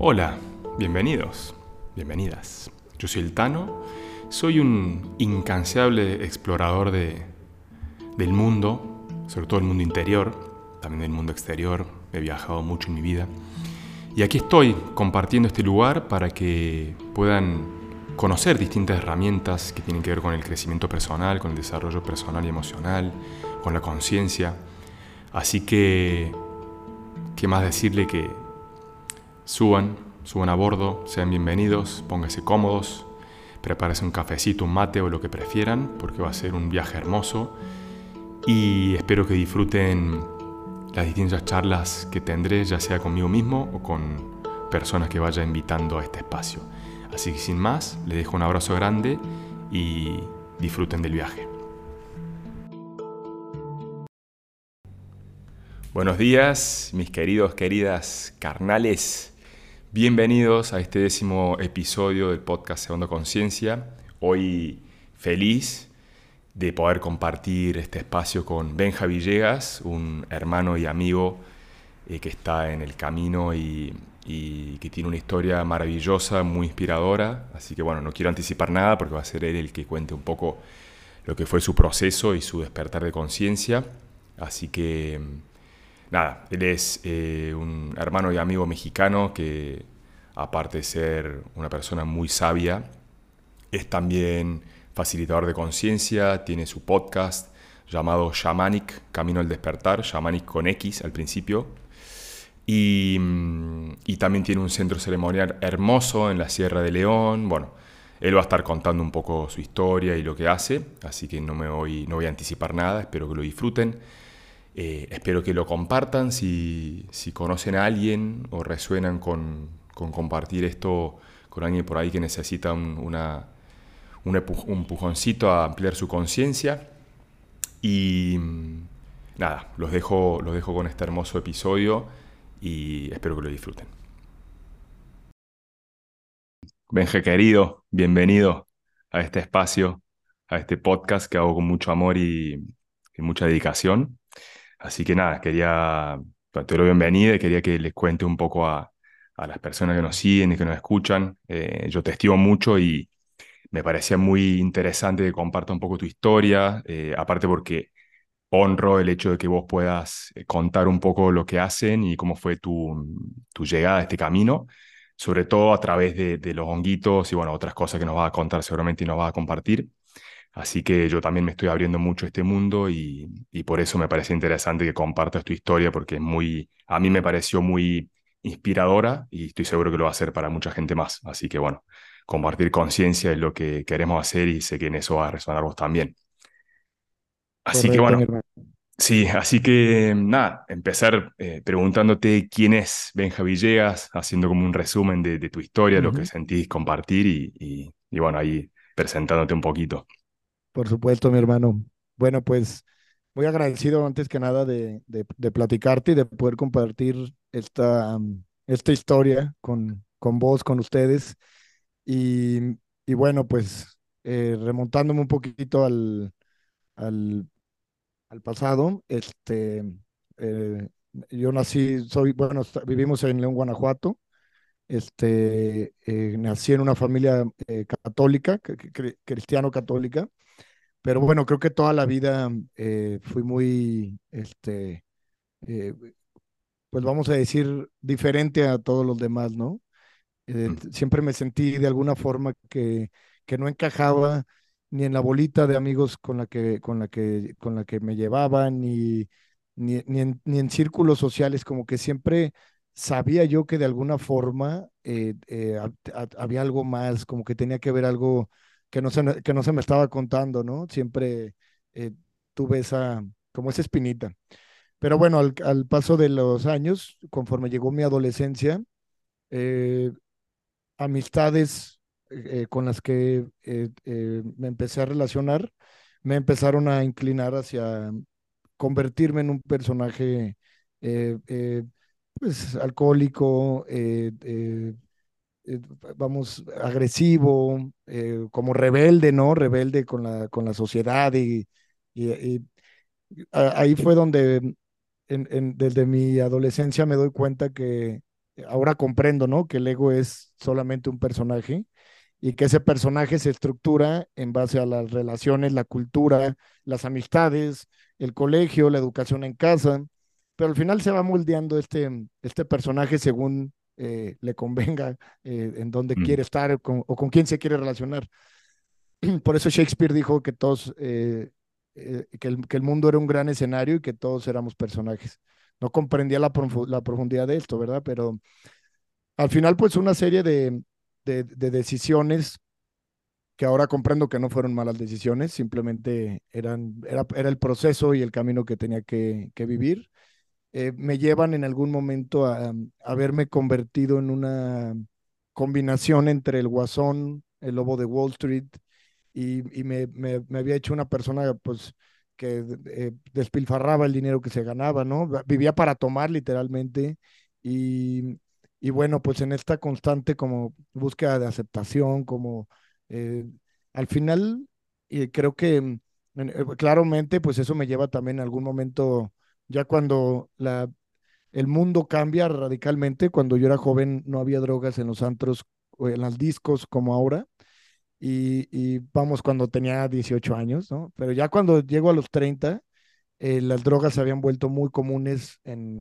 Hola, bienvenidos, bienvenidas. Yo soy el Tano, soy un incansable explorador de, del mundo, sobre todo el mundo interior, también del mundo exterior, he viajado mucho en mi vida. Y aquí estoy compartiendo este lugar para que puedan conocer distintas herramientas que tienen que ver con el crecimiento personal, con el desarrollo personal y emocional, con la conciencia. Así que, ¿qué más decirle que suban, suban a bordo, sean bienvenidos, pónganse cómodos, prepárense un cafecito, un mate o lo que prefieran, porque va a ser un viaje hermoso. Y espero que disfruten las distintas charlas que tendré, ya sea conmigo mismo o con personas que vaya invitando a este espacio. Así que sin más, les dejo un abrazo grande y disfruten del viaje. Buenos días, mis queridos, queridas carnales. Bienvenidos a este décimo episodio del podcast Segundo Conciencia. Hoy feliz de poder compartir este espacio con Benja Villegas, un hermano y amigo eh, que está en el camino y, que tiene una historia maravillosa, muy inspiradora. Así que bueno, no quiero anticipar nada porque va a ser él el que cuente un poco lo que fue su proceso y su despertar de conciencia. Así que nada, él es eh, un hermano y amigo mexicano que aparte de ser una persona muy sabia, es también facilitador de conciencia, tiene su podcast llamado Shamanic, Camino al Despertar, Shamanic con X al principio. Y, también tiene un centro ceremonial hermoso en la Sierra de León. Bueno, él va a estar contando un poco su historia y lo que hace, así que no, me voy, no voy a anticipar nada, espero que lo disfruten. Eh, espero que lo compartan si, si, conocen a alguien o resuenan con, con, compartir esto con alguien por ahí que necesita una, un, empujoncito a ampliar su conciencia. Y mm, nada, los dejo, los dejo con este hermoso episodio y espero que lo disfruten. Benje querido, bienvenido a este espacio, a este podcast que hago con mucho amor y, mucha dedicación. Así que nada, quería, te doy bienvenida y quería que les cuente un poco a, las personas que nos siguen y que nos escuchan. Eh, yo te estimo mucho y, me parecía muy interesante que comparta un poco tu historia, eh, aparte porque honro el hecho de que vos puedas eh, contar un poco lo que hacen y cómo fue tu, tu llegada a este camino, sobre todo a través de, de, los honguitos y bueno, otras cosas que nos vas a contar seguramente y nos vas a compartir. Así que yo también me estoy abriendo mucho a este mundo y, y por eso me parece interesante que compartas tu historia porque es muy, a mí me pareció muy inspiradora y estoy seguro que lo va a ser para mucha gente más. Así que bueno, compartir conciencia es lo que queremos hacer y sé que en eso va a resonar vos también. Así que bueno, sí, así que nada, empezar eh, preguntándote quién es Benja Villegas, haciendo como un resumen de, tu historia, lo que sentís compartir y, bueno, ahí presentándote un poquito. Por supuesto, mi hermano. Bueno, pues muy agradecido antes que nada de, de, platicarte y de poder compartir esta, esta historia con, con vos, con ustedes. Y, bueno, pues eh, remontándome un poquito al, al, pasado, este, eh, yo nací, soy, bueno, vivimos en León, Guanajuato. Este, eh, nací en una familia católica, cristiano-católica, pero bueno, creo que toda la vida fui muy, este, pues vamos a decir, diferente a todos los demás, ¿no? Eh, mm. Siempre me sentí de alguna forma que, que no encajaba ni en la bolita de amigos con la que, con la que, con la que me llevaban, ni, ni, ni, en, ni en círculos sociales, como que siempre sabía yo que de alguna forma eh, eh, había algo más, como que tenía que ver algo que no se, que no se me estaba contando, ¿no? Siempre tuve esa, como esa espinita. Pero bueno, al, al, paso de los años, conforme llegó mi adolescencia, eh, amistades eh, con las que eh, eh, me empecé a relacionar me empezaron a inclinar hacia convertirme en un personaje pues alcohólico, vamos, agresivo, como rebelde, ¿no? Rebelde con la, con la sociedad y, ahí fue donde desde mi adolescencia me doy cuenta que ahora comprendo, ¿no? Que el ego es solamente un personaje y que ese personaje se estructura en base a las relaciones, la cultura, las amistades, el colegio, la educación en casa, pero al final se va moldeando este, este personaje según eh, le convenga, eh, en dónde Mm, quiere estar o con, o con quién se quiere relacionar. Por eso Shakespeare dijo que todos, eh, eh, que, el, que el mundo era un gran escenario y que todos éramos personajes. No comprendía la, profu- la profundidad de esto, ¿verdad? Pero al final, pues una serie de, de, de decisiones que ahora comprendo que no fueron malas decisiones, simplemente eran, era, era el proceso y el camino que tenía que, que vivir. Eh, me llevan en algún momento a, a verme convertido en una combinación entre el Guasón, el Lobo de Wall Street, y, me, había hecho una persona pues que eh, despilfarraba el dinero que se ganaba, ¿no? Vivía para tomar literalmente y, y bueno, pues en esta constante como búsqueda de aceptación, como eh, al final creo que eh, claramente pues eso me lleva también en algún momento, ya cuando la, el mundo cambia radicalmente, cuando yo era joven no había drogas en los antros o en los discos como ahora y, y, vamos cuando tenía 18 años, ¿no? Pero ya cuando llego a los 30, eh, las drogas se habían vuelto muy comunes en,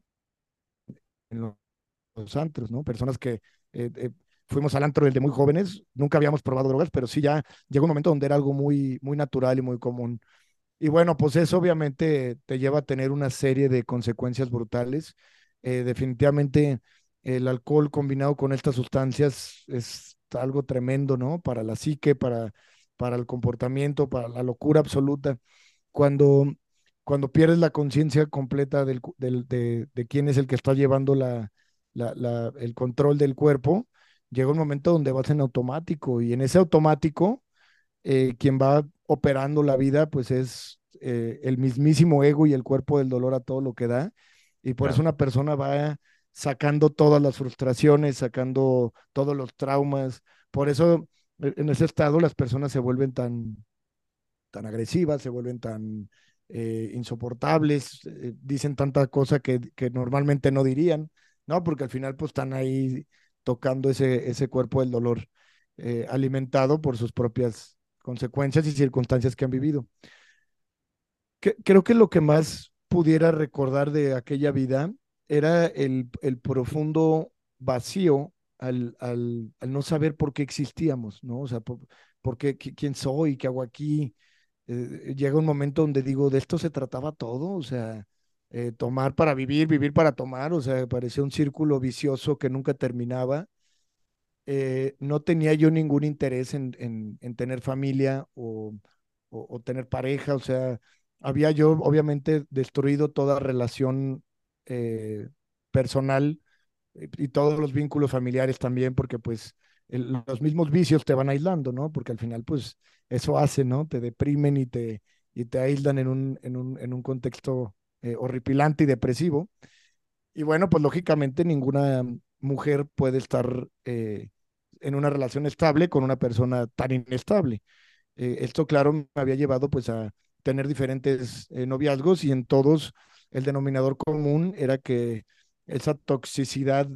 en los, los, antros, ¿no? Personas que eh, eh, fuimos al antro desde muy jóvenes, nunca habíamos probado drogas, pero sí ya llegó un momento donde era algo muy, muy natural y muy común. Y bueno, pues eso obviamente te lleva a tener una serie de consecuencias brutales. Eh, definitivamente el alcohol combinado con estas sustancias es algo tremendo, ¿no? Para la psique, para, para el comportamiento, para la locura absoluta. Cuando, cuando pierdes la conciencia completa del, del, de, quién es el que está llevando la, la, la, el control del cuerpo, llega un momento donde vas en automático y en ese automático, eh, quien va operando la vida, pues es eh, el mismísimo ego y el cuerpo del dolor a todo lo que da. Y por claro. eso una persona va sacando todas las frustraciones, sacando todos los traumas. Por eso e, en ese estado las personas se vuelven tan, tan agresivas, se vuelven tan eh, insoportables, eh, dicen tanta cosa que, que, normalmente no dirían, ¿no? Porque al final pues están ahí tocando ese, ese cuerpo del dolor, alimentado por sus propias consecuencias y circunstancias que han vivido. Que, creo que lo que más pudiera recordar de aquella vida era el, el profundo vacío al, al, al, no saber por qué existíamos, ¿no? O sea, por, por qué, quién soy, qué hago aquí. Eh, llega un momento donde digo, de esto se trataba todo, o sea, eh, tomar para vivir, vivir para tomar, o sea, parecía un círculo vicioso que nunca terminaba. Eh, no tenía yo ningún interés en, en, en tener familia o, o, tener pareja, o sea, había yo obviamente destruido toda relación eh, personal y todos los vínculos familiares también, porque pues los mismos vicios te van aislando, ¿no? Porque al final pues eso hace, ¿no? Te deprimen y te, y te aíslan en un, en un, en un contexto eh, horripilante y depresivo. Y bueno, pues lógicamente ninguna mujer puede estar eh, en una relación estable con una persona tan inestable. Eh, esto, claro, me había llevado pues a tener diferentes eh, noviazgos y en todos el denominador común era que esa toxicidad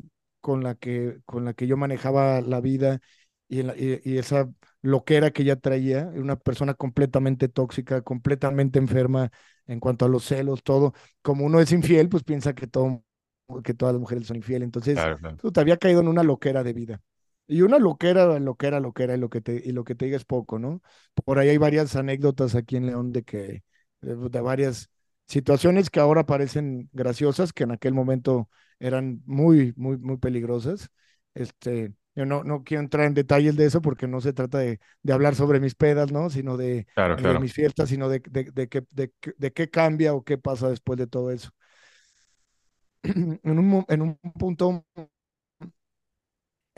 con la que, con la que yo manejaba la vida y, la, y, y esa loquera que ella traía, una persona completamente tóxica, completamente enferma en cuanto a los celos, todo. Como uno es infiel, pues piensa que, todo, que todas las mujeres son infieles. Entonces, Claro, claro. tú te había caído en una loquera de vida. Y una loquera, loquera, loquera, y lo que te, y lo que te diga es poco, ¿no? Por ahí hay varias anécdotas aquí en León de que, de, de varias situaciones que ahora parecen graciosas, que en aquel momento eran muy, muy, muy peligrosas. Este, yo no, no quiero entrar en detalles de eso porque no se trata de, de hablar sobre mis pedas, ¿no? Sino de, Claro, de claro. mis fiestas, sino de, de, de, qué, de, de qué cambia o qué pasa después de todo eso. en, un, en un punto,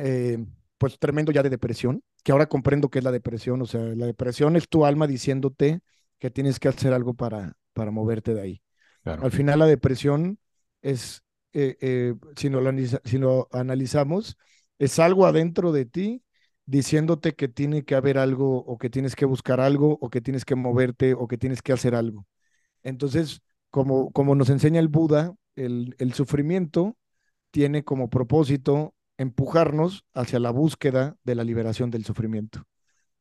eh, pues tremendo ya de depresión, que ahora comprendo qué es la depresión. O sea, la depresión es tu alma diciéndote que tienes que hacer algo para, para moverte de ahí. Claro. Al final la depresión es, eh, eh, si, lo analiza- si lo analizamos, es algo adentro de ti diciéndote que tiene que haber algo o que tienes que buscar algo o que tienes que moverte o que tienes que hacer algo. Entonces, como, como nos enseña el Buda, el, el sufrimiento tiene como propósito empujarnos hacia la búsqueda de la liberación del sufrimiento.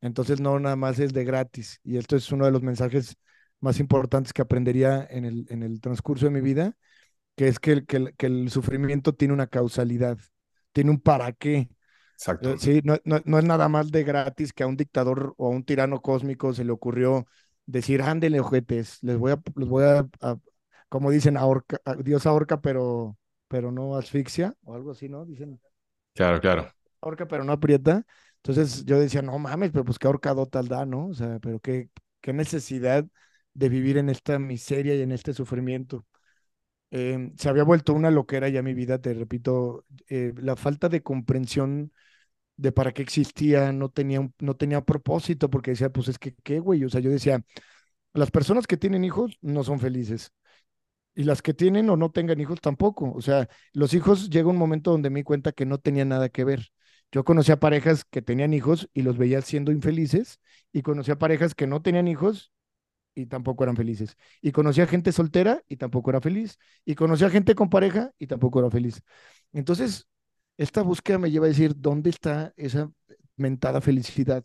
Entonces no nada más es de gratis. Y esto es uno de los mensajes más importantes que aprendería en el, en el transcurso de mi vida, que es que el, que el, que el sufrimiento tiene una causalidad, tiene un para qué. Exacto. Eh, Sí, no, no- no es nada más de gratis que a un dictador o a un tirano cósmico se le ocurrió decir, ándele, ojetes, les voy a, los voy a, a- como dicen, ahorca, a- Dios ahorca, pero, pero no asfixia, o algo así, ¿no? Dicen, Claro, claro. ahorca, pero no aprieta. Entonces yo decía, no mames, pero pues qué ahorcado tal da, ¿no? O sea, pero qué, qué necesidad de vivir en esta miseria y en este sufrimiento. Em, se había vuelto una loquera ya mi vida, te repito, eh, la falta de comprensión de para qué existía, no tenía, no tenía propósito, porque decía, pues es que, ¿qué, güey? O sea, yo decía, las personas que tienen hijos no son felices, y las que tienen o no tengan hijos tampoco. O sea, los hijos llega un momento donde me di cuenta que no tenía nada que ver. Yo conocía parejas que tenían hijos y los veía siendo infelices, y conocía parejas que no tenían hijos y tampoco eran felices. Y conocía gente soltera y tampoco era feliz. Y conocía gente con pareja y tampoco era feliz. Entonces, esta búsqueda me lleva a decir, ¿dónde está esa mentada felicidad?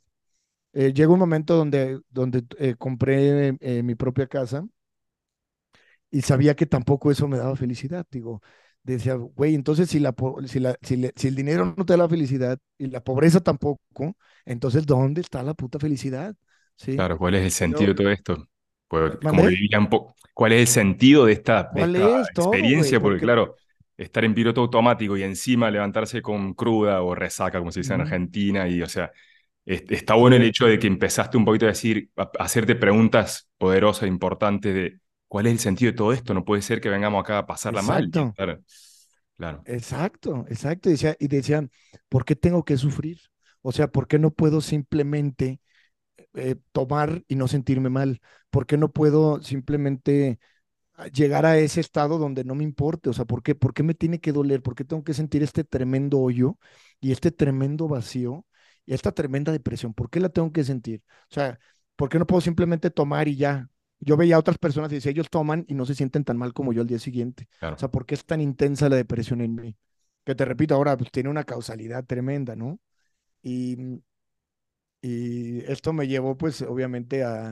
Eh, un momento donde, donde eh, compré eh, mi propia casa y sabía que tampoco eso me daba felicidad. Digo, decía, güey, entonces si, la, si, la, si, le- si el dinero no te da la felicidad y la pobreza tampoco, entonces ¿dónde está la puta felicidad? ¿Sí? Claro, ¿cuál es el sentido de todo esto? Pues, como poco, ¿cuál es el sentido de esta, de ¿Cuál esta es todo, güey? experiencia? Porque, Porque... claro, estar en piloto automático y encima levantarse con cruda o resaca, como se dice en Argentina, y o sea, es- está bueno el hecho de que empezaste un poquito a decir, a, a hacerte preguntas poderosas, importantes de cuál es el sentido de todo esto. No puede ser que vengamos acá a pasarla mal exacto, estar. Claro, exacto, exacto. Y decía, y decían, ¿por qué tengo que sufrir? O sea, ¿por qué no puedo simplemente eh, tomar y no sentirme mal? ¿Por qué no puedo simplemente a llegar a ese estado donde no me importe. O sea, ¿por qué? ¿Por qué me tiene que doler? ¿Por qué tengo que sentir este tremendo hoyo y este tremendo vacío y esta tremenda depresión? ¿Por qué la tengo que sentir? O sea, ¿por qué no puedo simplemente tomar y ya? Yo veía a otras personas y decía, ellos toman y no se sienten tan mal como yo al día siguiente. O claro. sea, ¿por qué es tan intensa la depresión en mí? Que te repito ahora, pues tiene una causalidad tremenda, ¿no? Y, y esto me llevó, pues, obviamente a,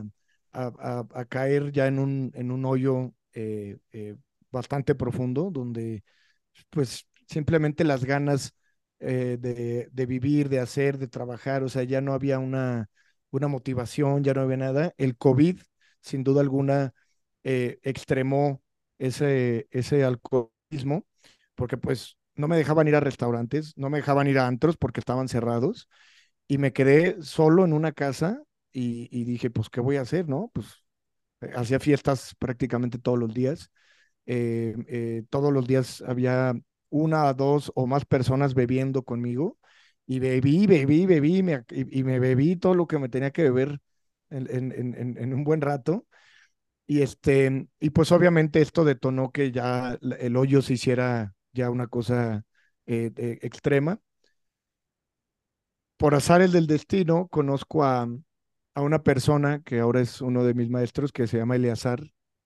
a, a- a caer ya en un, en un hoyo eh, eh, bastante profundo, donde, pues, simplemente las ganas eh, de, de vivir, de hacer, de trabajar, o sea, ya no había una, una motivación, ya no había nada. El COVID, sin duda alguna, eh, extremó ese, ese alcoholismo, porque, pues, no me dejaban ir a restaurantes, no me dejaban ir a antros porque estaban cerrados y me quedé solo en una casa y, dije, pues, ¿qué voy a hacer, no? Pues eh, hacía fiestas prácticamente todos los días. eh, todos los días había una, dos o más personas bebiendo conmigo y bebí, bebí, bebí me y me bebí todo lo que me tenía que beber en, un buen rato. Y, este, y pues obviamente esto detonó que ya el hoyo se hiciera ya una cosa eh, eh, extrema. Por azares del destino, conozco a, a una persona que ahora es uno de mis maestros, que se llama Eleazar,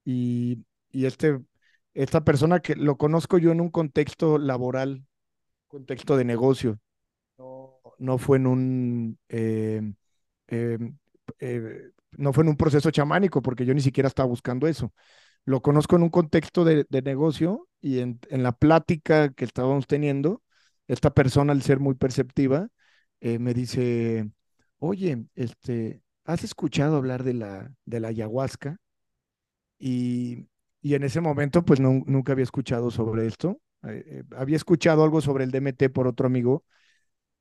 y, y este, esta persona que lo conozco yo en un contexto laboral, contexto de negocio, no, no fue en un, eh, eh, eh, no fue en un proceso chamánico, porque yo ni siquiera estaba buscando eso. Lo conozco en un contexto de, negocio y en, la plática que estábamos teniendo, esta persona, al ser muy perceptiva, eh, me dice, oye, este, ¿has escuchado hablar de la, de la ayahuasca? Y, y en ese momento, pues no- nunca había escuchado sobre esto. Eh, había escuchado algo sobre el DMT por otro amigo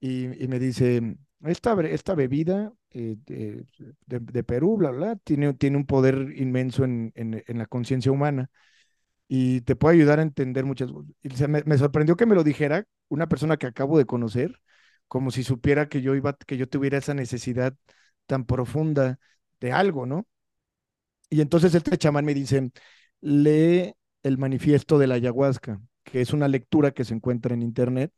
y me dice, esta, esta bebida eh, de, de- Perú, bla, bla, tiene, tiene un poder inmenso en, en- la conciencia humana y te puede ayudar a entender muchas cosas. Me sorprendió que me lo dijera una persona que acabo de conocer, como si supiera que yo iba, que yo tuviera esa necesidad tan profunda de algo, ¿no? Y entonces este chamán me dice, lee el manifiesto de la ayahuasca, que es una lectura que se encuentra en internet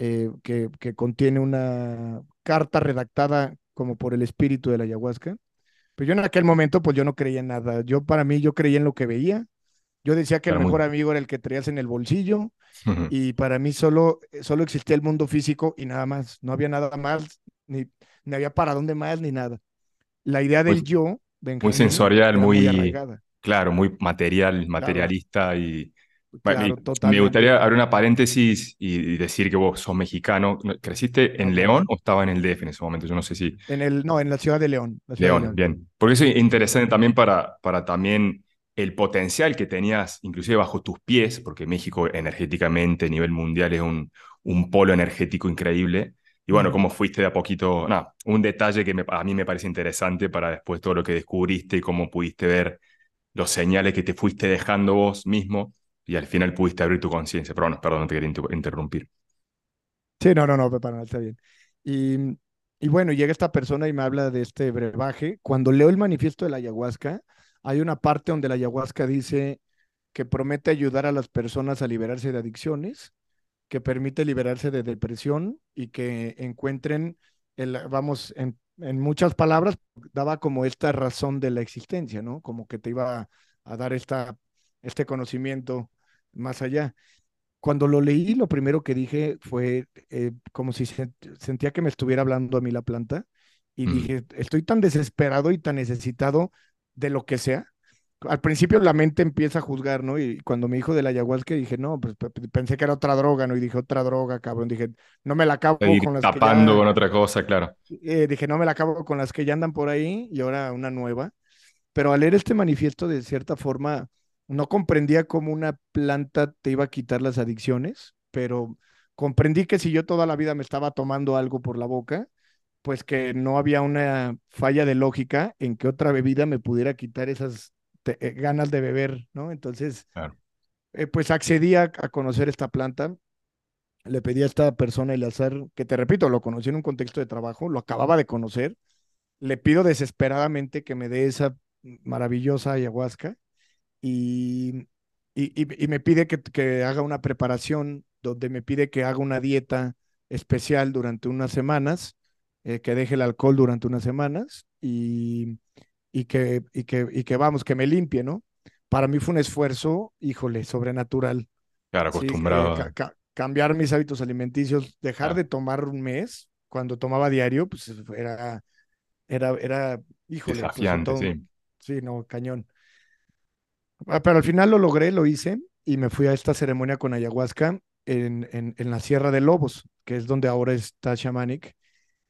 eh, que, que contiene una carta redactada como por el espíritu de la ayahuasca. Pero yo en aquel momento, pues yo no creía en nada. Yo para mí, yo creía en lo que veía. Yo decía que el Claro, muy. mejor amigo era el que traías en el bolsillo y para mí solo, solo existía el mundo físico y nada más. No había nada más, ni, ni había para dónde más, ni nada. La idea Muy, del yo, muy Benjamín, sensorial, era muy muy, claro, muy material, Claro, materialista y Bueno, claro, me gustaría abrir una paréntesis y, decir que vos sos mexicano. ¿No- ¿Creciste en. León o estaba en el DF en ese momento? Yo no sé si En el, no, en la ciudad de León, ciudad de León, León. bien. Porque eso es interesante también para, para también el potencial que tenías, inclusive bajo tus pies, porque México energéticamente a nivel mundial es un, un polo energético increíble. Y bueno, cómo fuiste de a poquito, nada, un detalle que me- a mí me parece interesante para después todo lo que descubriste y cómo pudiste ver los señales que te fuiste dejando vos mismo y al final pudiste abrir tu conciencia. Pero bueno, perdón, te quería inter- interrumpir. Sí, no, no, no, para nada, está bien. Y, y bueno, llega esta persona y me habla de este brebaje. Cuando leo el manifiesto de la ayahuasca, hay una parte donde la ayahuasca dice que promete ayudar a las personas a liberarse de adicciones, que permite liberarse de depresión y que encuentren, el, vamos, en, en muchas palabras, daba como esta razón de la existencia, ¿no? Como que te iba a, a dar esta, este conocimiento más allá. Cuando lo leí, lo primero que dije fue eh, como si se- sentía que me estuviera hablando a mí la planta y Mm, dije, estoy tan desesperado y tan necesitado de lo que sea. Al principio la mente empieza a juzgar, ¿no? Y cuando me dijo de la ayahuasca dije, no, pues pe- pe- pensé que era otra droga, ¿no? Y dije, otra droga, cabrón. Dije, no me la acabo con las que tapando ya, con otra cosa, claro. eh, dije, no me la acabo con las que ya andan por ahí y ahora una nueva pero al leer este manifiesto, de cierta forma, no comprendía cómo una planta te iba a quitar las adicciones, pero comprendí que si yo toda la vida me estaba tomando algo por la boca, pues que no había una falla de lógica en que otra bebida me pudiera quitar esas te- eh, ganas de beber, ¿no? Entonces, claro. eh, pues accedí a, a conocer esta planta. Le pedí a esta persona Eleazar, que te repito, lo conocí en un contexto de trabajo, lo acababa de conocer, le pido desesperadamente que me dé esa maravillosa ayahuasca y, y, y- me pide que, que haga una preparación donde me pide que haga una dieta especial durante unas semanas, eh, que deje el alcohol durante unas semanas y, y que, y que, y que vamos, que me limpie, ¿no? Para mí fue un esfuerzo, híjole, sobrenatural, Claro, ¿sí? Eh, acostumbrado. ca- a- ca- cambiar mis hábitos alimenticios, dejar de tomar un mes, cuando tomaba diario, pues era era, era, híjole, pues sí, no, cañón. Ah, Pero al final lo logré, lo hice y me fui a esta ceremonia con ayahuasca en, en, en la Sierra de Lobos, que es donde ahora está Shamanic.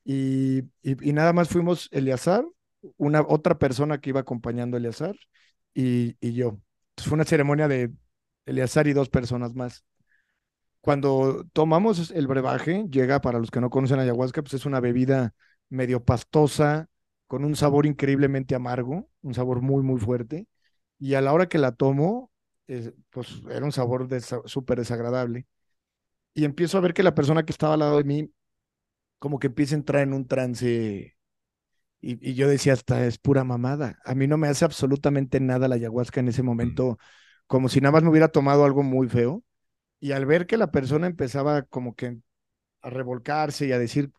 Y, y, nada más fuimos Eleazar, una otra persona que iba acompañando a Eleazar y, y yo. Entonces fue una ceremonia de Eleazar y dos personas más. Cuando tomamos el brebaje, llega, para los que no conocen ayahuasca, pues es una bebida medio pastosa, con un sabor increíblemente amargo, un sabor muy, muy fuerte. Y a la hora que la tomo, eh, pues era un sabor desa- súper desagradable. Y empiezo a ver que la persona que estaba al lado de mí, como que empieza a entrar en un trance. Y, y yo decía, hasta es pura mamada. A mí no me hace absolutamente nada la ayahuasca en ese Mm, momento, como si nada más me hubiera tomado algo muy feo. Y al ver que la persona empezaba como que a revolcarse y a decir,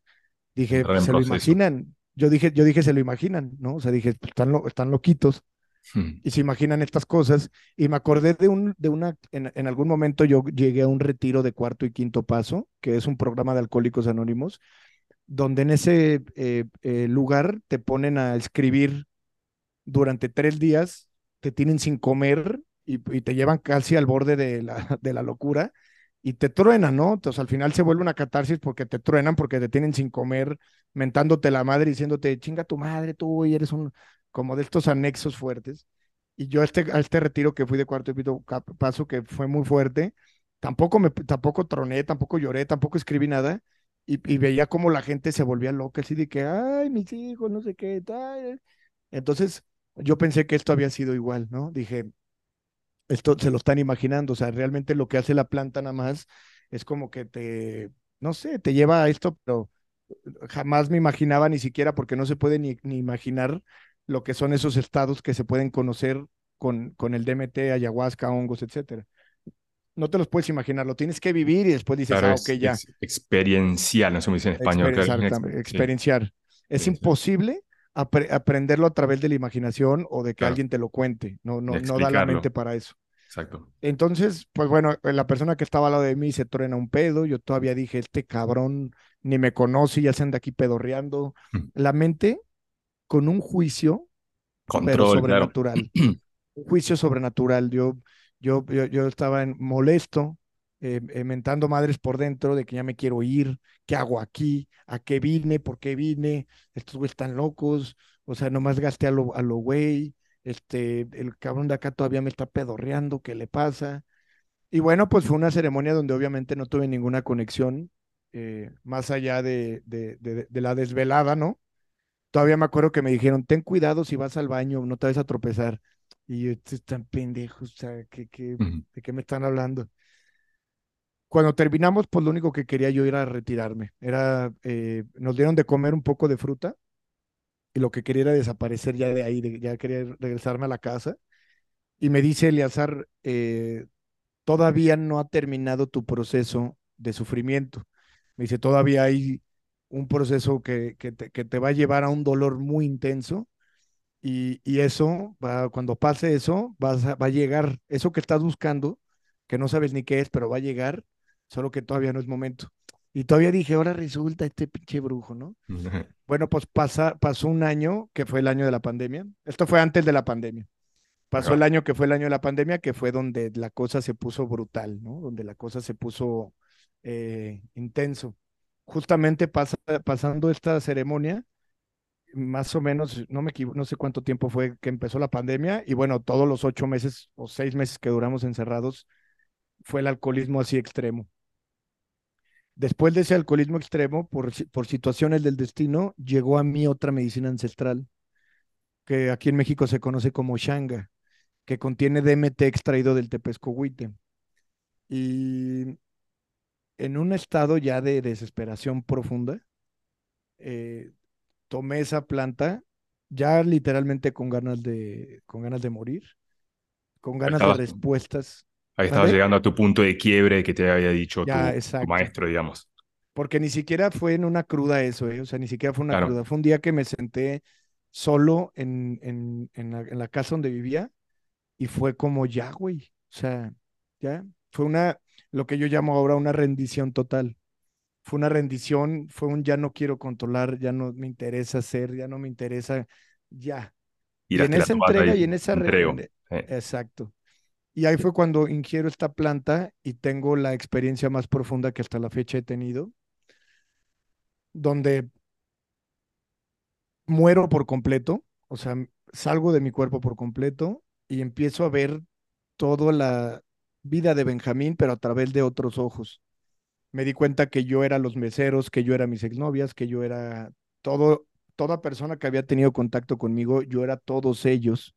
dije, pues se lo imaginan. Yo dije, yo dije, se lo imaginan, ¿no? O sea, dije, pues, están, lo, están loquitos Mm, y se imaginan estas cosas. Y me acordé de, un, de una, en, en algún momento yo llegué a un retiro de cuarto y quinto paso, que es un programa de Alcohólicos Anónimos, donde en ese eh, eh, lugar te ponen a escribir durante tres días, te tienen sin comer y, y te llevan casi al borde de la, de la locura y te truenan, ¿no? Entonces al final se vuelve una catarsis porque te truenan, porque te tienen sin comer, mentándote la madre, diciéndote, chinga tu madre, tú y eres un, como de estos anexos fuertes. Y yo a este, este retiro que fui de cuarto cap- paso, que fue muy fuerte, tampoco me, tampoco troné, tampoco lloré, tampoco escribí nada. Y, veía como la gente se volvía loca, así de que, ay, mis hijos, no sé qué, tal. Entonces, yo pensé que esto había sido igual, ¿no? Dije, esto se lo están imaginando, o sea, realmente lo que hace la planta nada más es como que te, no sé, te lleva a esto, pero jamás me imaginaba ni siquiera porque no se puede ni imaginar lo que son esos estados que se pueden conocer con, con el DMT, ayahuasca, hongos, etcétera. No te los puedes imaginar, lo tienes que vivir y después dices, Claro, ah, ok, es ya, ex- experiencial, no sé cómo dice en español, exper es sí, experienciar. Es sí, imposible apre aprenderlo a través de la imaginación o de que claro, alguien te lo cuente, no, no, no da la mente para eso. Exacto. Entonces, pues bueno, la persona que estaba al lado de mí se truena un pedo. Yo todavía dije, este cabrón ni me conoce, ya se anda aquí pedorreando. Mm. La mente con un juicio, pero claro. sobrenatural. Un juicio sobrenatural. Yo, yo, yo, yo estaba en- molesto, eh, eh, mentando madres por dentro de que ya me quiero ir, qué hago aquí, a qué vine, por qué vine, estos güeyes están locos, o sea, nomás gasté a lo, a lo güey, este, el cabrón de acá todavía me está pedorreando, ¿qué le pasa? Y bueno, pues fue una ceremonia donde obviamente no tuve ninguna conexión, eh, más allá de, de, de, de la desvelada, ¿no? Todavía me acuerdo que me dijeron, ten cuidado si vas al baño, no te vayas a tropezar. Y yo, están pendejos, o sea, ¿qué, qué, Ujú. ¿de qué me están hablando? Cuando terminamos, pues lo único que quería yo era retirarme. Era, eh, nos dieron de comer un poco de fruta y lo que quería era desaparecer ya de ahí, de- ya quería regresarme a la casa. Y me dice Eleazar, eh, todavía no ha terminado tu proceso de sufrimiento. Me dice, todavía hay un proceso que, que te, que te va a llevar a un dolor muy intenso y, y eso, va, cuando pase eso, vas a- va a llegar, eso que estás buscando, que no sabes ni qué es, pero va a llegar, solo que todavía no es momento. Y todavía dije, ahora resulta este pinche brujo, ¿no? Bueno, pues pasa, pasó un año, que fue el año de la pandemia. Esto fue antes de la pandemia. Pasó el Ajá. año que fue el año de la pandemia, que fue donde la cosa se puso brutal, ¿no? Donde la cosa se puso eh, intenso. Justamente pasa, pasando esta ceremonia, más o menos, no me equivo- no sé cuánto tiempo fue que empezó la pandemia, y bueno, todos los ocho meses o seis meses que duramos encerrados, fue el alcoholismo así extremo. Después de ese alcoholismo extremo, por, por situaciones del destino, llegó a mí otra medicina ancestral, que aquí en México se conoce como Shanga, que contiene DMT extraído del tepezcohuite. Y en un estado ya de desesperación profunda, eh, tomé esa planta ya literalmente con ganas de, con ganas de morir, con ganas de respuestas. ahí estabas ¿Vale? llegando a tu punto de quiebre que te había dicho Ya, tu, maestro, digamos. Porque ni siquiera fue en una cruda eso, ¿eh? O sea, ni siquiera fue una Claro. cruda. Fue un día que me senté solo en, en, en la, en la casa donde vivía y fue como ya, güey. O sea, ya. Fue una, lo que yo llamo ahora una rendición total. Fue una rendición, fue un ya no quiero controlar, ya no me interesa hacer, ya no me interesa, ya. Y en esa entrega y en esa... re- entrego. en- Sí. exacto. Y ahí fue cuando ingiero esta planta y tengo la experiencia más profunda que hasta la fecha he tenido, donde muero por completo, o sea, salgo de mi cuerpo por completo y empiezo a ver toda la vida de Benjamín, pero a través de otros ojos. Me di cuenta que yo era los meseros, que yo era mis exnovias, que yo era todo, toda persona que había tenido contacto conmigo, yo era todos ellos.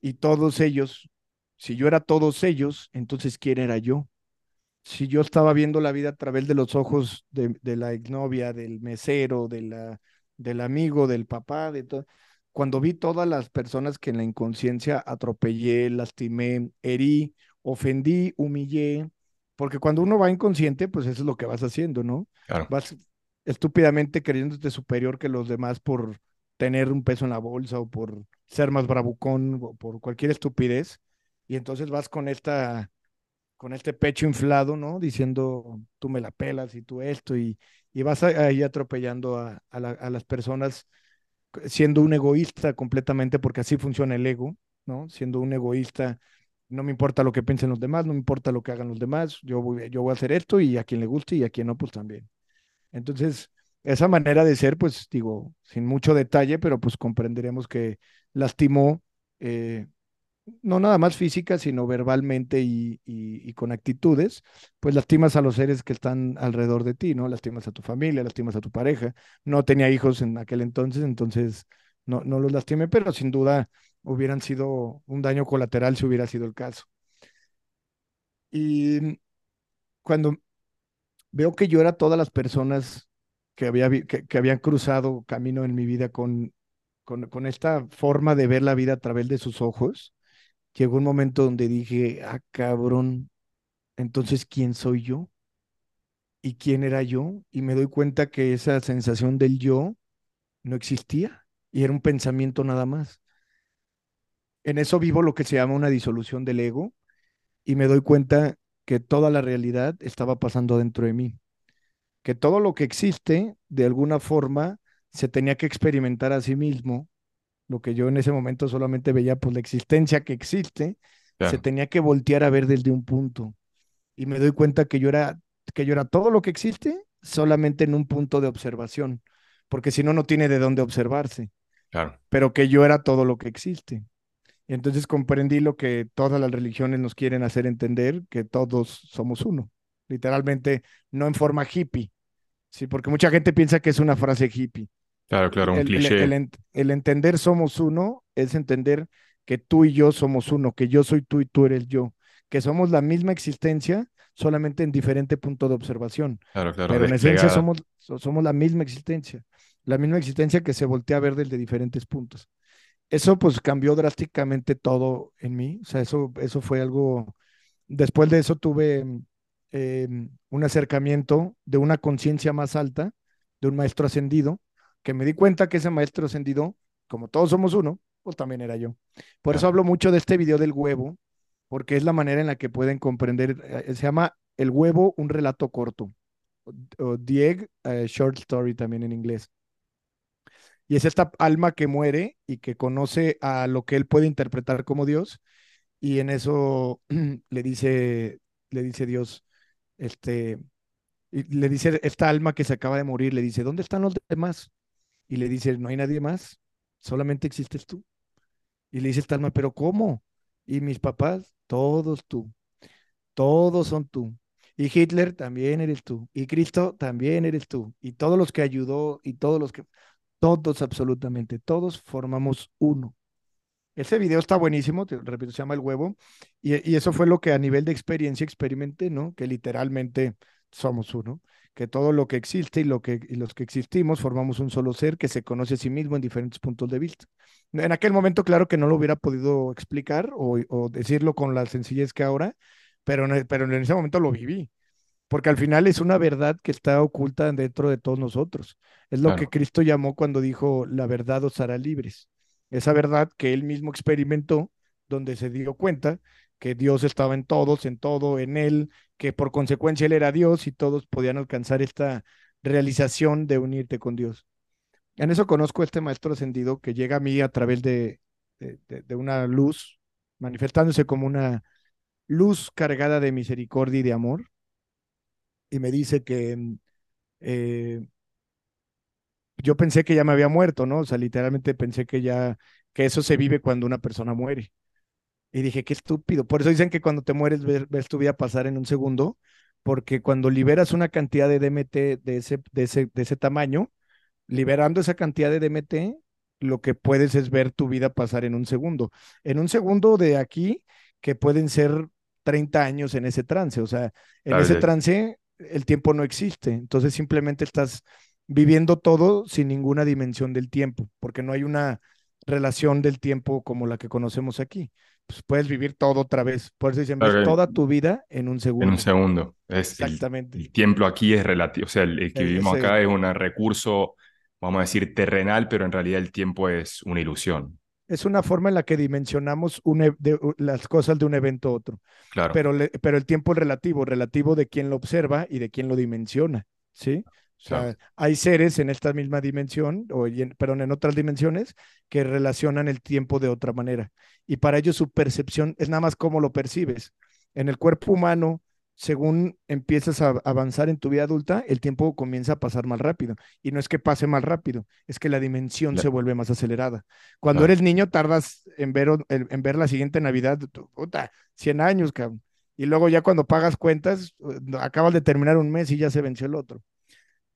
Y todos ellos, si yo era todos ellos, entonces ¿quién era yo? si yo estaba viendo la vida a través de los ojos de, la exnovia, del mesero, del amigo, del papá, de todo, cuando vi todas las personas que en la inconsciencia atropellé, lastimé, herí, ofendí, humillé, porque cuando uno va inconsciente, pues eso es lo que vas haciendo, ¿no? Claro. Vas estúpidamente creyéndote superior que los demás por tener un peso en la bolsa o por ser más bravucón o por cualquier estupidez, y entonces vas con esta con este pecho inflado, ¿no? Diciendo, tú me la pelas y tú esto, y, y vas ahí atropellando a, a la- a las personas, siendo un egoísta completamente, porque así funciona el ego, ¿no? Siendo un egoísta, no me importa lo que piensen los demás, no me importa lo que hagan los demás, yo voy, yo voy a hacer esto y a quien le guste y a quien no, pues también. Entonces, esa manera de ser, pues digo, sin mucho detalle, pero pues comprenderemos que lastimó. eh, no nada más física, sino verbalmente y, y- con actitudes, pues lastimas a los seres que están alrededor de ti, ¿no? Lastimas a tu familia, lastimas a tu pareja. No tenía hijos en aquel entonces, entonces no, no los lastimé, pero sin duda hubieran sido un daño colateral si hubiera sido el caso. Y cuando veo que yo era todas las personas que, había, que habían cruzado camino en mi vida con, con, con esta forma de ver la vida a través de sus ojos, llegó un momento donde dije, ah, cabrón, entonces, ¿quién soy yo? ¿Y quién era yo? Y me doy cuenta que esa sensación del yo no existía y era un pensamiento nada más. En eso vivo lo que se llama una disolución del ego y me doy cuenta que toda la realidad estaba pasando dentro de mí, que todo lo que existe, de alguna forma, se tenía que experimentar a sí mismo, lo que yo en ese momento solamente veía, pues la existencia que existe, se tenía que voltear a ver desde un punto. Y me doy cuenta que yo era, que yo era todo lo que existe solamente en un punto de observación, porque si no, no tiene de dónde observarse, claro, pero que yo era todo lo que existe. Y entonces comprendí lo que todas las religiones nos quieren hacer entender, que todos somos uno. Literalmente, no en forma hippie, sí, porque mucha gente piensa que es una frase hippie. claro, claro, un El, el- el cliché. el entender somos uno es entender que tú y yo somos uno, que yo soy tú y tú eres yo, que somos la misma existencia, solamente en diferente punto de observación, Claro, claro, pero en esencia somos, so- somos la misma existencia, la misma existencia que se voltea a ver desde diferentes puntos. Eso pues cambió drásticamente todo en mí, o sea, eso, eso fue algo, después de eso tuve mm, em, un acercamiento de una conciencia más alta, de un maestro ascendido, que me di cuenta que ese maestro ascendido, como todos somos uno, pues también era yo. Por eso hablo mucho de este video del huevo, porque es la manera en la que pueden comprender, eh, se llama El huevo, un relato corto, o, o The Egg, eh, Short Story también en inglés. Y es esta alma que muere y que conoce a lo que él puede interpretar como Dios, y en eso le dice, le dice Dios, este, le dice esta alma que se acaba de morir, le dice, ¿dónde están los demás? Y le dice, no hay nadie más, solamente existes tú. Y le dice esta alma, pero ¿cómo? Y mis papás, todos tú, todos son tú. Y Hitler también eres tú. Y Cristo también eres tú. Y todos los que ayudó y todos los que, todos absolutamente, todos formamos uno. Ese video está buenísimo, te repito, se llama El Huevo, y, eso fue lo que a nivel de experiencia experimenté, ¿no? Que literalmente somos uno, que todo lo que existe y, los que existimos formamos un solo ser que se conoce a sí mismo en diferentes puntos de vista. En aquel momento, claro que no lo hubiera podido explicar o, decirlo con la sencillez que ahora, pero en, pero en ese momento lo viví porque al final es una verdad que está oculta dentro de todos nosotros. Es lo que Cristo llamó cuando dijo, la verdad os hará libres. Esa verdad que él mismo experimentó, donde se dio cuenta que Dios estaba en todos, en todo, en él, que por consecuencia él era Dios y todos podían alcanzar esta realización de unirte con Dios. En eso conozco a este maestro ascendido que llega a mí a través de, de, de, de una luz, manifestándose como una luz cargada de misericordia y de amor y me dice que mm, eh, yo pensé que ya me había muerto, ¿no? O sea, literalmente pensé que ya, que eso se vive cuando una persona muere. Y dije, qué estúpido. Por eso dicen que cuando te mueres ves, ves tu vida pasar en un segundo, porque cuando liberas una cantidad de DMT de ese, de ese, de ese tamaño, liberando esa cantidad de DMT, lo que puedes es ver tu vida pasar en un segundo. En un segundo de aquí, que pueden ser 30 años en ese trance. O sea, en claro, ese trance el tiempo no existe. Entonces simplemente estás viviendo todo sin ninguna dimensión del tiempo, porque no hay una relación del tiempo como la que conocemos aquí. Pues puedes vivir todo otra vez. Por eso dicen, toda tu vida en un en un segundo. segundo. Es Exactamente. el tiempo aquí es relativo, o sea, el, el que vivimos acá es un recurso, vamos a decir, terrenal, pero en realidad el tiempo es una ilusión. Es una forma en la que dimensionamos e- de- las cosas de un evento a otro. Claro, pero, le- pero el tiempo es relativo, relativo de quién lo observa y de quién lo dimensiona, ¿sí? O claro, sea, hay seres en esta misma dimensión, o en- perdón, en otras dimensiones, que relacionan el tiempo de otra manera. Y para ellos su percepción es nada más cómo lo percibes. En el cuerpo humano, según empiezas a avanzar en tu vida adulta, el tiempo comienza a pasar más rápido. Y no es que pase más rápido, es que la dimensión se vuelve más acelerada. Cuando claro, eres niño, tardas en ver, en ver la siguiente Navidad, puta, 100 años, cabrón. Y luego ya cuando pagas cuentas, no- acabas de terminar un mes y ya se venció el otro.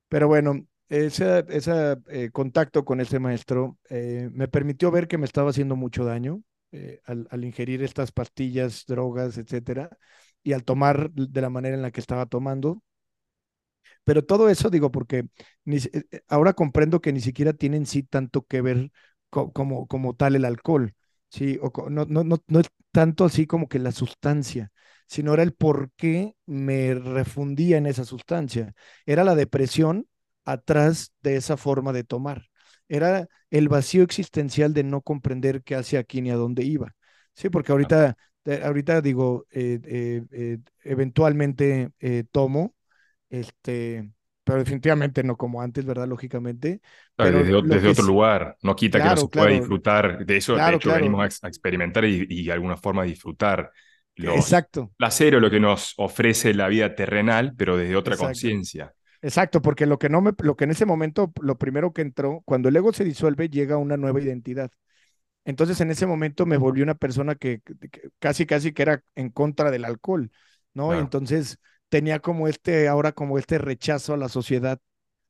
Pero bueno, ese, ese eh, contacto con este maestro eh, me permitió ver que me estaba haciendo mucho daño eh, al, al ingerir estas pastillas, drogas, etcétera, y al tomar de la manera en la que estaba tomando. Pero todo eso digo porque ni eh, eh, ahora comprendo que ni siquiera tiene en sí tanto que ver co- como, como tal el alcohol, ¿sí? O no, no, no, no es tanto así como que la sustancia, sino era el por qué me refundía en esa sustancia. Era la depresión atrás de esa forma de tomar. Era el vacío existencial de no comprender qué hacía aquí ni a dónde iba. Sí, porque ahorita ahorita digo, eh, eh, eh, eventualmente tomo, este, pero definitivamente no como antes, ¿verdad? Lógicamente. pero desde, otro lugar, no quita que no se pueda disfrutar. De eso, de hecho, venimos a, experimentar y, de alguna forma disfrutar los Exacto. placer o lo que nos ofrece la vida terrenal, pero desde otra conciencia. Exacto, porque lo que no me, lo que en ese momento, lo primero que entró, cuando el ego se disuelve, llega una nueva identidad. Entonces en ese momento me volví una persona que, casi, casi que era en contra del alcohol, ¿no? Entonces tenía como este, ahora como este rechazo a la sociedad,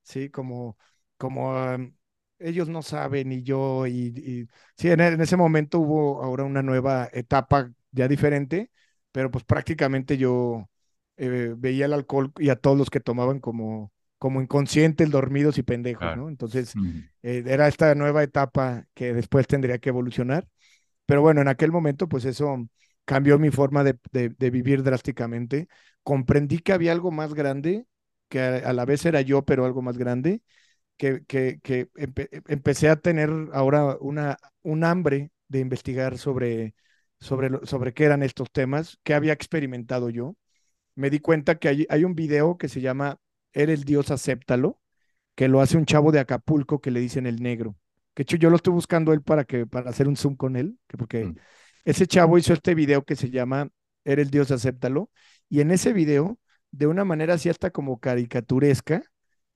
¿sí? Como, como ellos no saben y yo, y, sí, en, ese momento hubo ahora una nueva etapa ya diferente, pero pues prácticamente yo eh, veía el alcohol y a todos los que tomaban como, como inconscientes, dormidos y pendejos, ¿no? Entonces, eh, era esta nueva etapa que después tendría que evolucionar. Pero bueno, en aquel momento, pues eso cambió mi forma de, de, vivir drásticamente. Comprendí que había algo más grande, que a, la vez era yo, pero algo más grande, que, que, que empecé a tener ahora una, un hambre de investigar sobre, sobre, sobre qué eran estos temas, qué había experimentado yo. Me di cuenta que hay, hay un video que se llama Eres Dios, acéptalo, que lo hace un chavo de Acapulco que le dicen el negro. Que hecho yo lo estoy buscando él para que para hacer un zoom con él, que porque mm. ese chavo hizo este video que se llama Eres Dios, acéptalo, y en ese video, de una manera así hasta como caricaturesca,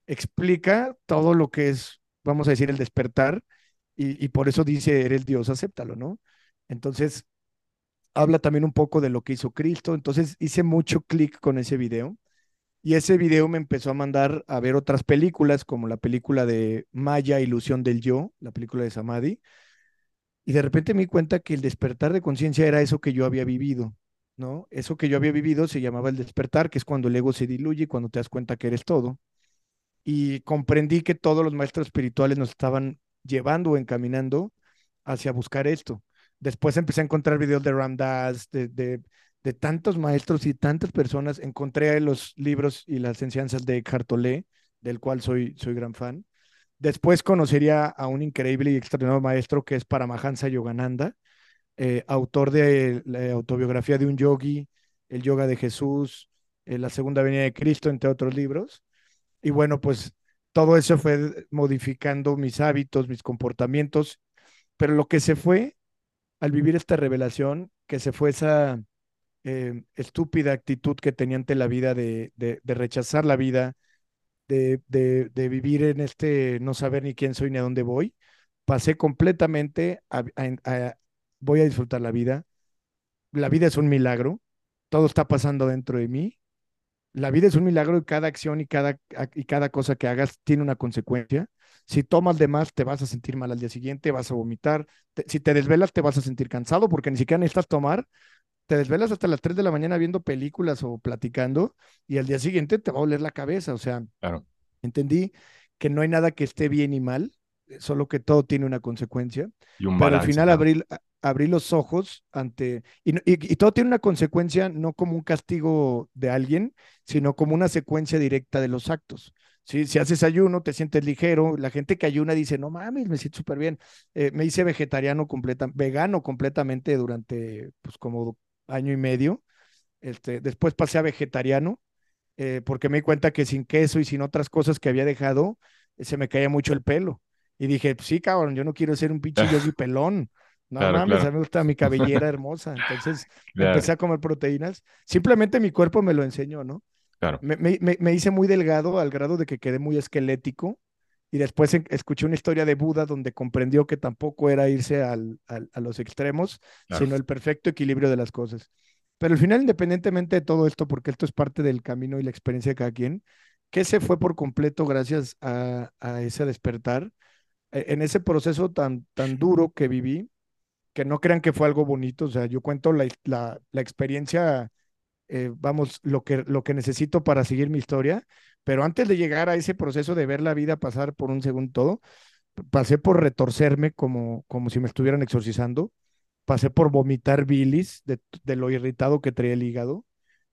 explica todo lo que es, vamos a decir, el despertar, y, y por eso dice, eres Dios, acéptalo, ¿no? Entonces, habla también un poco de lo que hizo Cristo, entonces hice mucho clic con ese video y ese video me empezó a mandar a ver otras películas, como la película de Maya, Ilusión del Yo, la película de Samadhi. Y de repente me di cuenta que el despertar de conciencia era eso que yo había vivido, ¿no? Eso que yo había vivido se llamaba el despertar, que es cuando el ego se diluye, cuando te das cuenta que eres todo. Y comprendí que todos los maestros espirituales nos estaban llevando o encaminando hacia buscar esto. Después empecé a encontrar videos de Ramdas, de, de, de tantos maestros y tantas personas, encontré los libros y las enseñanzas de Eckhart Tolle, del cual soy, soy gran fan. Después conocería a un increíble y extraordinario maestro que es Paramahansa Yogananda, eh, autor de la autobiografía de un yogi, el yoga de Jesús, eh, la segunda venida de Cristo, entre otros libros. Y bueno, pues todo eso fue modificando mis hábitos, mis comportamientos, pero lo que se fue al vivir esta revelación, que se fue esa Em, estúpida actitud que tenía ante la vida de, de, rechazar la vida, de, de, vivir en este no saber ni quién soy ni a dónde voy, pasé completamente a, voy a disfrutar la vida. La vida es un milagro, todo está pasando dentro de mí. La vida es un milagro y cada acción y cada, y cada cosa que hagas tiene una consecuencia. Si tomas de más, te vas a sentir mal al día siguiente, vas a vomitar. si te desvelas, te vas a sentir cansado porque ni siquiera necesitas tomar te desvelas hasta las 3 de la mañana viendo películas o platicando y al día siguiente te va a oler la cabeza. O sea, claro. entendí que no hay nada que esté bien y mal, solo que todo tiene una consecuencia. Y un Pero al final abrí, los ojos ante... Y, y, todo tiene una consecuencia no como un castigo de alguien, sino como una secuencia directa de los actos. Si haces ayuno, te sientes ligero. La gente que ayuna dice, no mames, me siento súper bien. Eh, me hice vegetariano completa, vegano completamente durante, pues como año y medio. Este, después pasé a vegetariano, eh, porque me di cuenta que sin queso y sin otras cosas que había dejado, eh, se me caía mucho el pelo. Y dije, pues sí, cabrón, yo no quiero ser un pinche yogi pelón. No mames, a mí me gusta mi cabellera hermosa. Entonces empecé a comer proteínas. Simplemente mi cuerpo me lo enseñó, ¿no? Claro. Me, me, me, hice muy delgado al grado de que quedé muy esquelético. Y después escuché una historia de Buda donde comprendió que tampoco era irse al, a los extremos, sino el perfecto equilibrio de las cosas. Pero al final, independientemente de todo esto, porque esto es parte del camino y la experiencia de cada quien, que se fue por completo gracias a, a ese despertar, e, en ese proceso tan, tan duro que viví, que no crean que fue algo bonito, o sea, yo cuento la, la, la experiencia, eh, vamos, lo que, lo que necesito para seguir mi historia, pero antes de llegar a ese proceso de ver la vida pasar por un segundo todo, pasé por retorcerme como, como si me estuvieran exorcizando, pasé por vomitar bilis de, lo irritado que traía el hígado,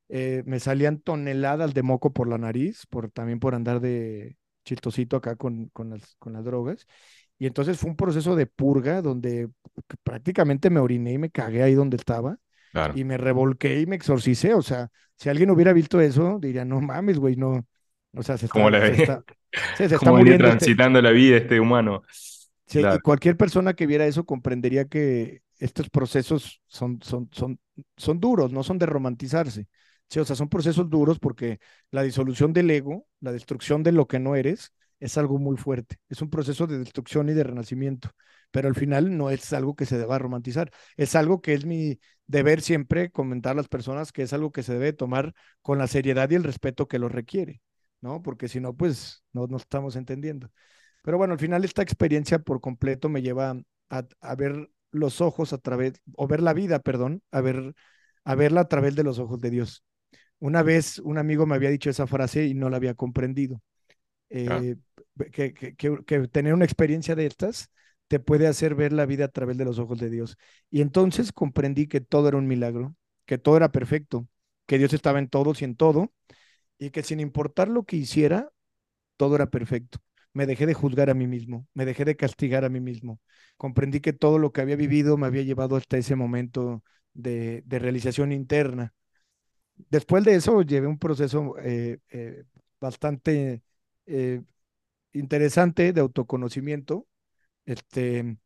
eh, me salían toneladas de moco por la nariz, por, también por andar de chistosito acá con, con, las, con las drogas. Y entonces fue un proceso de purga donde prácticamente me oriné y me cagué ahí donde estaba. Y me revolqué y me exorcicé. O sea, si alguien hubiera visto eso, diría, no mames, güey, no. O sea, se está, ¿Cómo se está, se está muriendo este transitando la vida este humano. Sí, y cualquier persona que viera eso comprendería que estos procesos son, son, son, son duros, no son de romantizarse. Sí, o sea, son procesos duros porque la disolución del ego, la destrucción de lo que no eres, es algo muy fuerte. Es un proceso de destrucción y de renacimiento, pero al final no es algo que se deba romantizar. Es algo que es mi deber siempre comentar a las personas que es algo que se debe tomar con la seriedad y el respeto que lo requiere, ¿no? Porque si no, pues no nos estamos entendiendo. Pero bueno, al final esta experiencia por completo me lleva a, ver los ojos a través, o ver la vida, perdón, a, ver, a verla a través de los ojos de Dios. Una vez un amigo me había dicho esa frase y no la había comprendido. Ah. Eh, que, que, tener una experiencia de estas te puede hacer ver la vida a través de los ojos de Dios. Y entonces comprendí que todo era un milagro, que todo era perfecto, que Dios estaba en todos y en todo, y que sin importar lo que hiciera, todo era perfecto me dejé de juzgar a mí mismo, me dejé de castigar a mí mismo. Comprendí que todo lo que había vivido me había llevado hasta ese momento de, realización interna. Después de eso llevé un proceso eh, eh, bastante eh, interesante de autoconocimiento, este,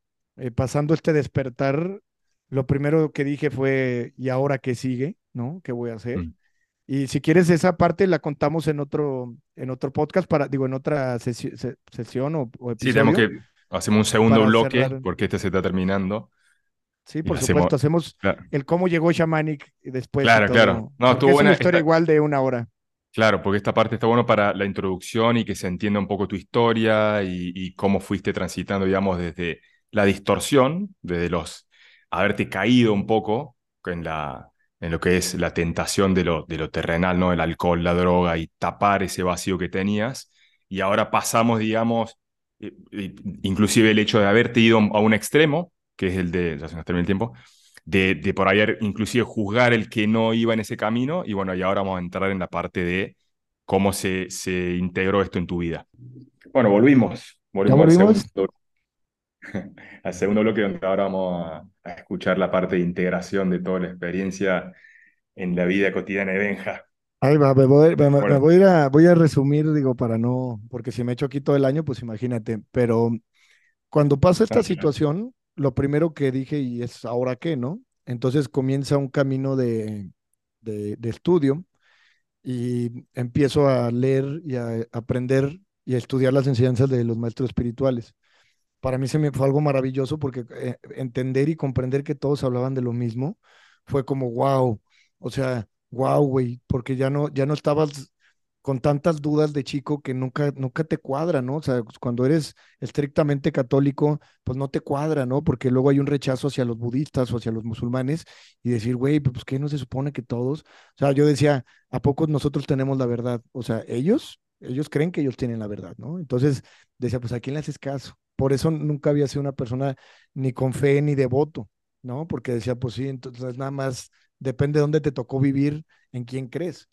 pasando este despertar, lo primero que dije fue, ¿y ahora qué sigue? ¿No? ¿Qué voy a hacer? Mm. Y si quieres esa parte la contamos en otro, en otro podcast, para, digo, en otra sesión o, episodio. Sí, tenemos que, hacemos un segundo bloque porque este se está terminando. Sí, por supuesto, hacemos el cómo llegó Shamanic después. Claro, claro. No, es una historia igual de una hora. Claro, porque esta parte está bueno para la introducción y que se entienda un poco tu historia y, cómo fuiste transitando, digamos, desde la distorsión, desde los haberte caído un poco en lo que es la tentación de lo, de lo terrenal, ¿no? El alcohol, la droga y tapar ese vacío que tenías. Y ahora pasamos, digamos, eh, eh, inclusive el hecho de haberte ido a un extremo, que es el de, ya se nos el tiempo, de, de por ahí inclusive juzgar el que no iba en ese camino. Y bueno, y ahora vamos a entrar en la parte de cómo se, se integró esto en tu vida. Bueno, volvimos. Volvimos, Al, segundo, al segundo bloque donde ahora vamos a, a escuchar la parte de integración de toda la experiencia en la vida cotidiana de Benja. Ahí va, me voy, a, voy a resumir, digo, para no, porque si me echo aquí todo el año, pues imagínate, pero cuando pasa esta situación, lo primero que dije, y es ahora qué, ¿no? Entonces comienza un camino de, de, estudio y empiezo a leer y a aprender y a estudiar las enseñanzas de los maestros espirituales. Para mí se me fue algo maravilloso porque eh, entender y comprender que todos hablaban de lo mismo fue como wow, o sea, wow, güey, porque ya no, ya no estabas con tantas dudas de chico que nunca, nunca te cuadra, ¿no? O sea, cuando eres estrictamente católico, pues no te cuadra, ¿no? Porque luego hay un rechazo hacia los budistas o hacia los musulmanes y decir, güey, pues ¿qué no se supone que todos? O sea, yo decía, ¿a poco nosotros tenemos la verdad? O sea, ellos, ellos creen que ellos tienen la verdad, ¿no? Entonces decía, pues ¿a quién le haces caso? Por eso nunca había sido una persona ni con fe ni devoto, ¿no? Porque decía, pues sí, entonces nada más depende de dónde te tocó vivir, en quién crees.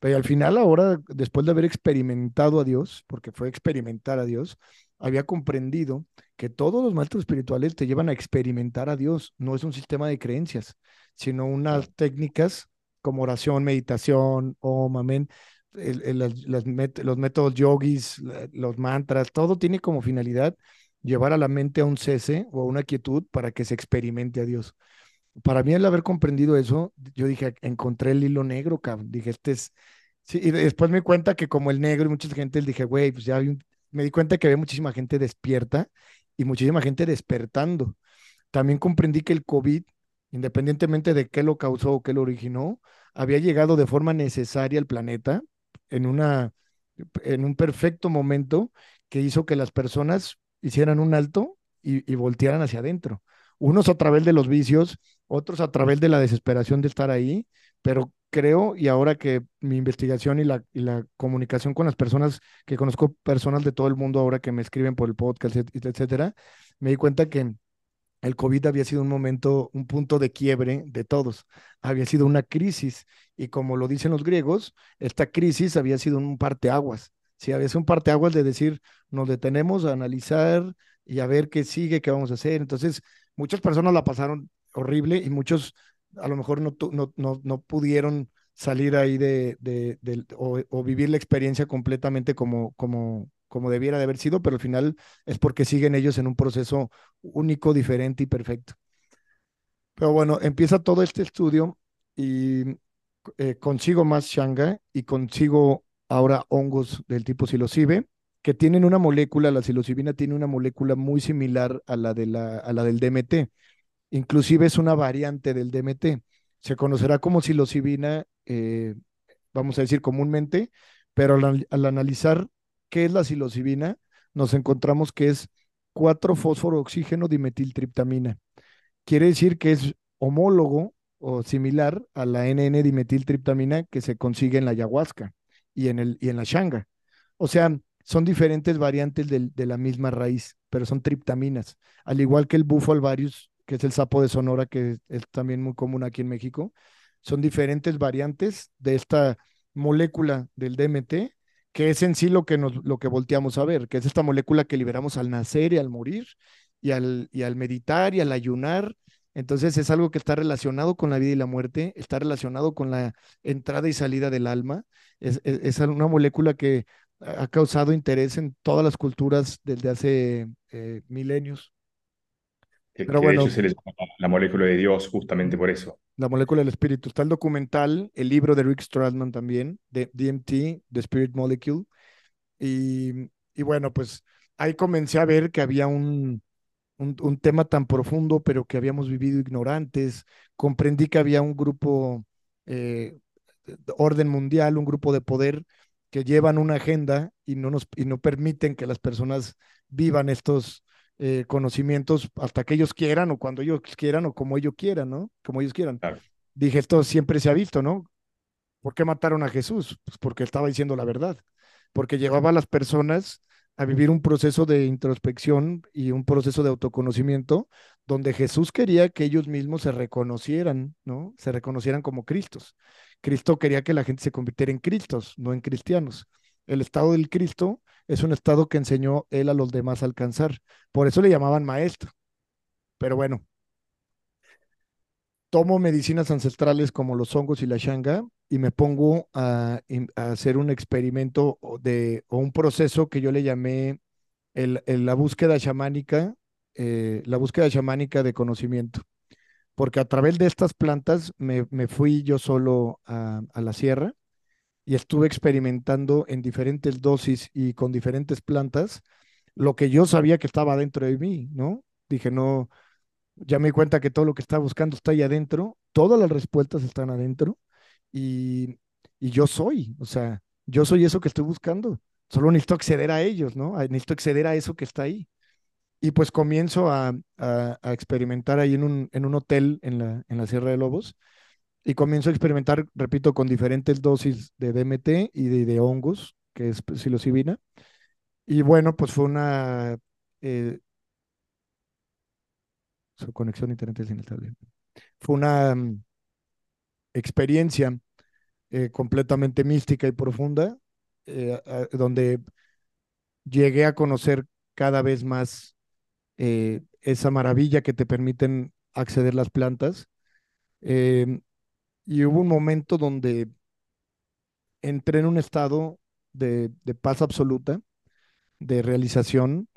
Pero al final, ahora, después de haber experimentado a Dios, porque fue experimentar a Dios, había comprendido que todos los maestros espirituales te llevan a experimentar a Dios. No es un sistema de creencias, sino unas técnicas como oración, meditación, om, amén, los métodos yogis, los mantras, todo tiene como finalidad llevar a la mente a un cese o a una quietud para que se experimente a Dios. Para mí, el haber comprendido eso, yo dije, encontré el hilo negro, cabrón. Dije, este es. Sí, y después me di cuenta que, como el negro y mucha gente, dije, güey, pues ya me di cuenta que había muchísima gente despierta y muchísima gente despertando. También comprendí que el COVID, independientemente de qué lo causó o qué lo originó, había llegado de forma necesaria al planeta en, una, en un perfecto momento que hizo que las personas hicieran un alto y, voltearan hacia adentro. Unos a través de los vicios, otros a través de la desesperación de estar ahí, pero creo, y ahora que mi investigación y la, y la comunicación con las personas, que conozco personas de todo el mundo ahora que me escriben por el podcast, etcétera, me di cuenta que el COVID había sido un momento, un punto de quiebre de todos. Había sido una crisis y como lo dicen los griegos, esta crisis había sido un parteaguas. Sí, había sido un parteaguas de decir, nos detenemos a analizar y a ver qué sigue, qué vamos a hacer. Entonces, muchas personas la pasaron horrible y muchos a lo mejor no, no, no, no pudieron salir ahí de, de, de o, vivir la experiencia completamente como, como, como debiera de haber sido, pero al final es porque siguen ellos en un proceso único, diferente y perfecto. Pero bueno, empieza todo este estudio y eh, consigo más shanga y consigo ahora hongos del tipo psilocibe que tienen una molécula, la psilocibina tiene una molécula muy similar a la, de la, a la del DMT. Inclusive es una variante del DMT. Se conocerá como psilocibina, eh, vamos a decir comúnmente, pero al, al, analizar qué es la psilocibina, nos encontramos que es 4-fósforo oxígeno dimetiltriptamina. Quiere decir que es homólogo o similar a la NN-dimetiltriptamina que se consigue en la ayahuasca y en, el, y en la shanga. O sea, son diferentes variantes de, la misma raíz, pero son triptaminas. Al igual que el bufo alvarius, que es el sapo de Sonora, que es también muy común aquí en México, son diferentes variantes de esta molécula del DMT, que es en sí lo que, nos, lo que volteamos a ver, que es esta molécula que liberamos al nacer y al morir, y al, y al meditar y al ayunar. Entonces es algo que está relacionado con la vida y la muerte, está relacionado con la entrada y salida del alma. Es, es una molécula que ha causado interés en todas las culturas desde hace eh, milenios. Que, Pero que bueno, de hecho se le llama la molécula de Dios justamente por eso. La molécula del espíritu. Está el documental, el libro de Rick Stradman también, de DMT, The Spirit Molecule. Y, y bueno, pues ahí comencé a ver que había un, un, un, tema tan profundo, pero que habíamos vivido ignorantes. Comprendí que había un grupo, eh, orden mundial, un grupo de poder que llevan una agenda y no, nos, y no permiten que las personas vivan estos eh, conocimientos hasta que ellos quieran o cuando ellos quieran o como ellos quieran, ¿no? Como ellos quieran. Claro. Dije, esto siempre se ha visto, ¿no? ¿Por qué mataron a Jesús? Pues porque estaba diciendo la verdad, porque llevaba a las personas a vivir un proceso de introspección y un proceso de autoconocimiento donde Jesús quería que ellos mismos se reconocieran, ¿no? Se reconocieran como Cristos. Cristo quería que la gente se convirtiera en Cristos, no en cristianos. El estado del Cristo es un estado que enseñó él a los demás a alcanzar. Por eso le llamaban maestro. Pero bueno, tomo medicinas ancestrales como los hongos y la shanga y me pongo a, hacer un experimento de, o un proceso que yo le llamé el, la búsqueda chamánica, eh, la búsqueda chamánica de conocimiento porque a través de estas plantas me, me fui yo solo a, a, la sierra y estuve experimentando en diferentes dosis y con diferentes plantas lo que yo sabía que estaba dentro de mí, ¿no? Dije, no, ya me di cuenta que todo lo que estaba buscando está ahí adentro, todas las respuestas están adentro y, y yo soy, o sea, yo soy eso que estoy buscando, solo necesito acceder a ellos, ¿no? Necesito acceder a eso que está ahí. Y pues comienzo a, a, experimentar ahí en un, en un hotel en la, en la Sierra de Lobos. Y comienzo a experimentar, repito, con diferentes dosis de DMT y de, de hongos, que es psilocibina. Y bueno, pues fue una... Eh, su conexión a internet es inestable. Fue una um, experiencia eh, completamente mística y profunda, eh, donde llegué a conocer cada vez más eh, esa maravilla que te permiten acceder las plantas. Eh, y hubo un momento donde entré en un estado de, de paz absoluta, de realización,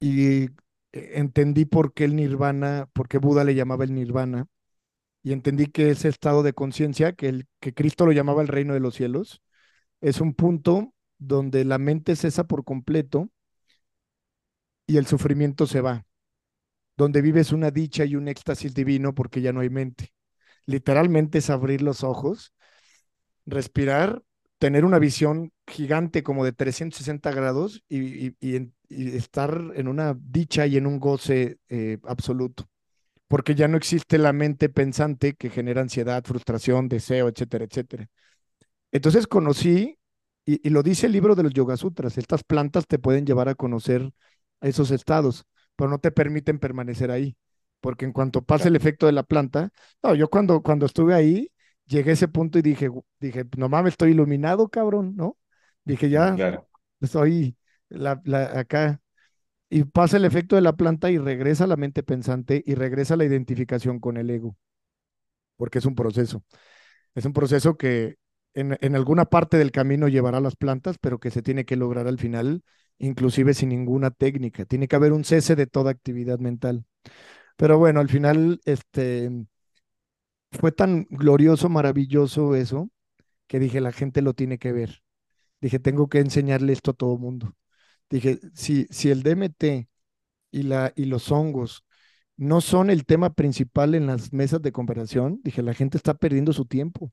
y entendí por qué el nirvana, por qué Buda le llamaba el nirvana, y entendí que ese estado de conciencia, que, que Cristo lo llamaba el reino de los cielos, es un punto donde la mente cesa por completo y el sufrimiento se va, donde vives una dicha y un éxtasis divino porque ya no hay mente. Literalmente es abrir los ojos, respirar, tener una visión gigante como de 360 grados y, y, y, estar en una dicha y en un goce eh, absoluto, porque ya no existe la mente pensante que genera ansiedad, frustración, deseo, etcétera, etcétera. Entonces conocí, y, lo dice el libro de los Yoga Sutras, estas plantas te pueden llevar a conocer esos estados, pero no te permiten permanecer ahí, porque en cuanto pasa el efecto de la planta, no, yo cuando, cuando estuve ahí, llegué a ese punto y dije, dije, no mames, estoy iluminado, cabrón, ¿no? Dije, ya, claro. estoy la, la, acá. Y pasa el efecto de la planta y regresa la mente pensante y regresa la identificación con el ego. porque es un proceso. Es un proceso que en, alguna parte del camino llevará las plantas, pero que se tiene que lograr al final, inclusive sin ninguna técnica. Tiene que haber un cese de toda actividad mental. Pero bueno, al final, este, fue tan glorioso, maravilloso eso, que dije, la gente lo tiene que ver. Dije, tengo que enseñarle esto a todo mundo. Dije, si, si el DMT y, la, y los hongos no son el tema principal en las mesas de conversación, dije, la gente está perdiendo su tiempo.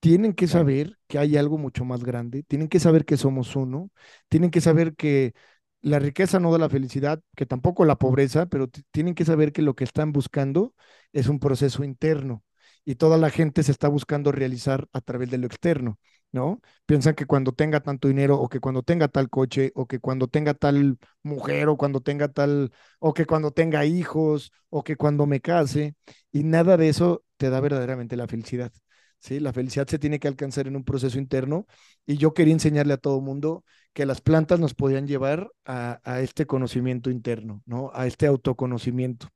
Tienen que saber que hay algo mucho más grande, tienen que saber que somos uno, tienen que saber que la riqueza no da la felicidad, que tampoco la pobreza, pero tienen que saber que lo que están buscando es un proceso interno y toda la gente se está buscando realizar a través de lo externo, ¿no? Piensan que cuando tenga tanto dinero o que cuando tenga tal coche o que cuando tenga tal mujer o cuando tenga tal o que cuando tenga hijos o que cuando me case y nada de eso te da verdaderamente la felicidad. Sí, la felicidad se tiene que alcanzar en un proceso interno y yo quería enseñarle a todo mundo que las plantas nos podían llevar a, a este conocimiento interno, ¿no? A este autoconocimiento.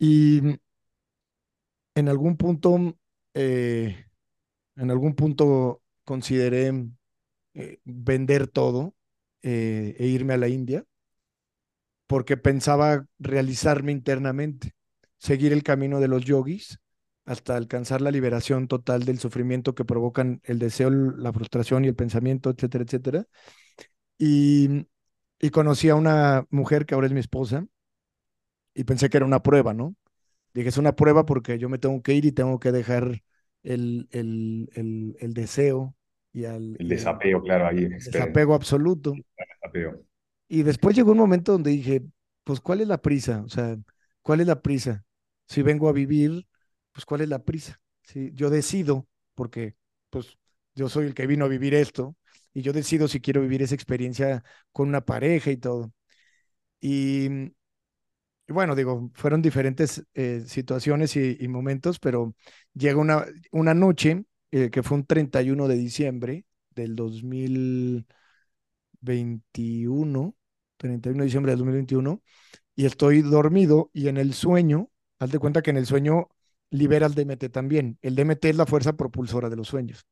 Y en algún punto, eh, en algún punto consideré eh, vender todo eh, e irme a la India porque pensaba realizarme internamente, seguir el camino de los yogis hasta alcanzar la liberación total del sufrimiento que provocan el deseo, la frustración y el pensamiento, etcétera, etcétera. Y, y conocí a una mujer que ahora es mi esposa y pensé que era una prueba, ¿no? Dije, es una prueba porque yo me tengo que ir y tengo que dejar el, el, el, el deseo y, al, el desapego, claro, ahí exper- desapego absoluto. desapego. Y después llegó un momento donde dije, pues, ¿cuál es la prisa? O sea, ¿cuál es la prisa? Si vengo a vivir, pues, ¿cuál es la prisa? Si yo decido, porque, pues, yo soy el que vino a vivir esto, y yo decido si quiero vivir esa experiencia con una pareja y todo. Y, y bueno, digo, fueron diferentes eh, situaciones y, y momentos, pero llega una, una noche, eh, que fue un 31 de diciembre del 2021, 31 de diciembre del 2021, y estoy dormido y en el sueño, haz de cuenta que en el sueño libera el DMT también. El DMT es la fuerza propulsora de los sueños.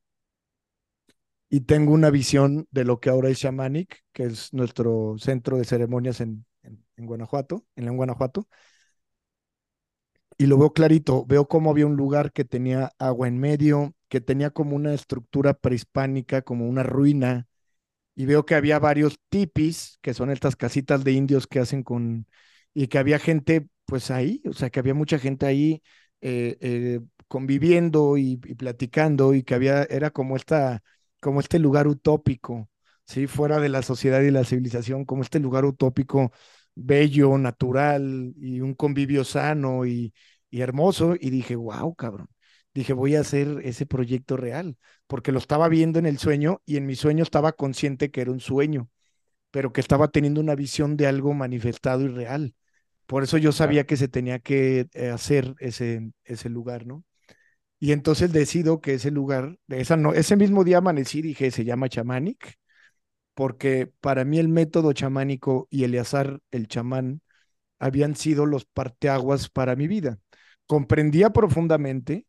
Y tengo una visión de lo que ahora es Shamanic, que es nuestro centro de ceremonias en, en, en Guanajuato, en León, Guanajuato, y lo veo clarito, veo cómo había un lugar que tenía agua en medio, que tenía como una estructura prehispánica, como una ruina, y veo que había varios tipis, que son estas casitas de indios que hacen con, y que había gente pues ahí, o sea, que había mucha gente ahí eh, eh, conviviendo y, platicando, y que había, era como esta, como este lugar utópico, ¿sí? Fuera de la sociedad y la civilización, como este lugar utópico bello, natural, y un convivio sano y, y hermoso, y dije, wow, cabrón. Dije, voy a hacer ese proyecto real porque lo estaba viendo en el sueño y en mi sueño estaba consciente que era un sueño, pero que estaba teniendo una visión de algo manifestado y real. Por eso yo sabía que se tenía que eh, hacer ese, ese lugar, ¿no? Y entonces decido que ese lugar, esa no, ese mismo día amanecí, dije, se llama chamanic, porque para mí el método chamánico y Eleazar, el chamán, habían sido los parteaguas para mi vida. Comprendía profundamente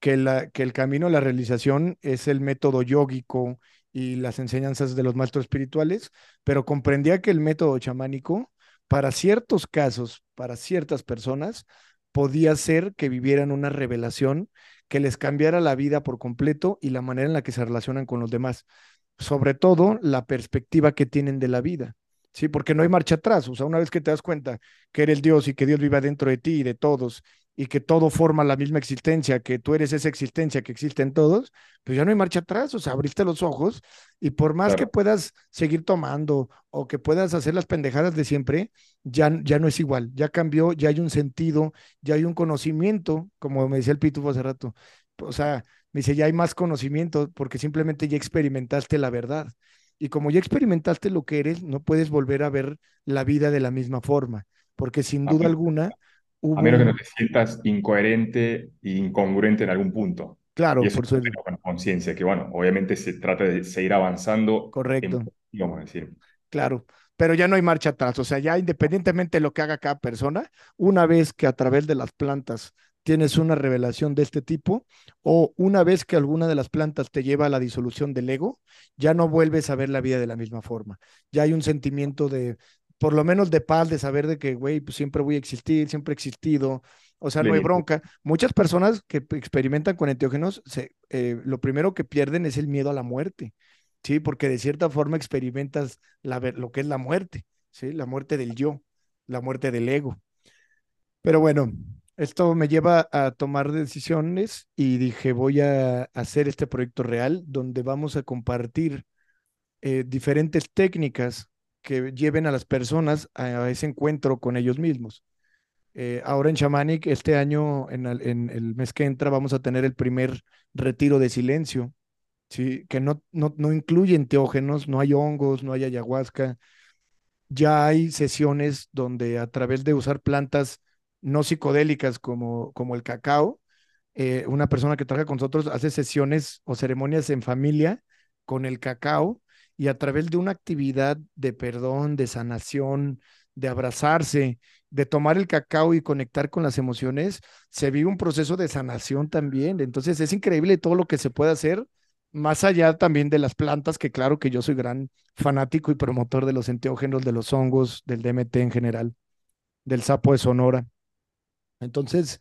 que, la, que el camino a la realización es el método yógico y las enseñanzas de los maestros espirituales, pero comprendía que el método chamánico, para ciertos casos, para ciertas personas, podía ser que vivieran una revelación que les cambiara la vida por completo y la manera en la que se relacionan con los demás, sobre todo la perspectiva que tienen de la vida. Sí, porque no hay marcha atrás. O sea, una vez que te das cuenta que eres Dios y que Dios vive dentro de ti y de todos, y que todo forma la misma existencia, que tú eres esa existencia que existe en todos, pues ya no hay marcha atrás, o sea, abriste los ojos y por más que puedas seguir tomando o que puedas hacer las pendejadas de siempre, ya, ya no es igual, ya cambió, ya hay un sentido, ya hay un conocimiento, como me decía el Pitufo hace rato, o sea, me dice, ya hay más conocimiento porque simplemente ya experimentaste la verdad. Y como ya experimentaste lo que eres, no puedes volver a ver la vida de la misma forma, porque sin duda men- a menos que no te sientas incoherente e incongruente en algún punto. Y claro, eso por es eso, con conciencia, que bueno, obviamente se trata de seguir avanzando en, correcto. vamos a decir, Claro, pero ya no hay marcha atrás, o sea, ya independientemente de lo que haga cada persona, una vez que a través de las plantas tienes una revelación de este tipo, o una vez que alguna de las plantas te lleva a la disolución del ego, ya no vuelves a ver la vida de la misma forma. Ya hay un sentimiento de, por lo menos de paz, de saber de que, güey, pues siempre voy a existir, siempre he existido, o sea, no hay bronca. Muchas personas que experimentan con enteógenos, se, eh, lo primero que pierden es el miedo a la muerte, ¿sí? Porque de cierta forma experimentas la, lo que es la muerte, ¿sí? La muerte del yo, la muerte del ego. Pero bueno, esto me lleva a tomar decisiones y dije, voy a hacer este proyecto real donde vamos a compartir eh, diferentes técnicas que lleven a las personas a, ese encuentro con ellos mismos. Eh, ahora en Shamanic, este año, en el, mes que entra, vamos a tener el primer retiro de silencio, ¿sí? que no, no, no incluye enteógenos, no hay hongos, no hay ayahuasca. Ya hay sesiones donde a través de usar plantas no psicodélicas como, como el cacao, eh, una persona que trabaja con nosotros hace sesiones o ceremonias en familia con el cacao y a través de una actividad de perdón, de sanación, de abrazarse, de tomar el cacao y conectar con las emociones, se vive un proceso de sanación también. Entonces es increíble todo lo que se puede hacer, más allá también de las plantas, que claro que yo soy gran fanático y promotor de los enteógenos, de los hongos, del DMT en general, del sapo de Sonora. Entonces,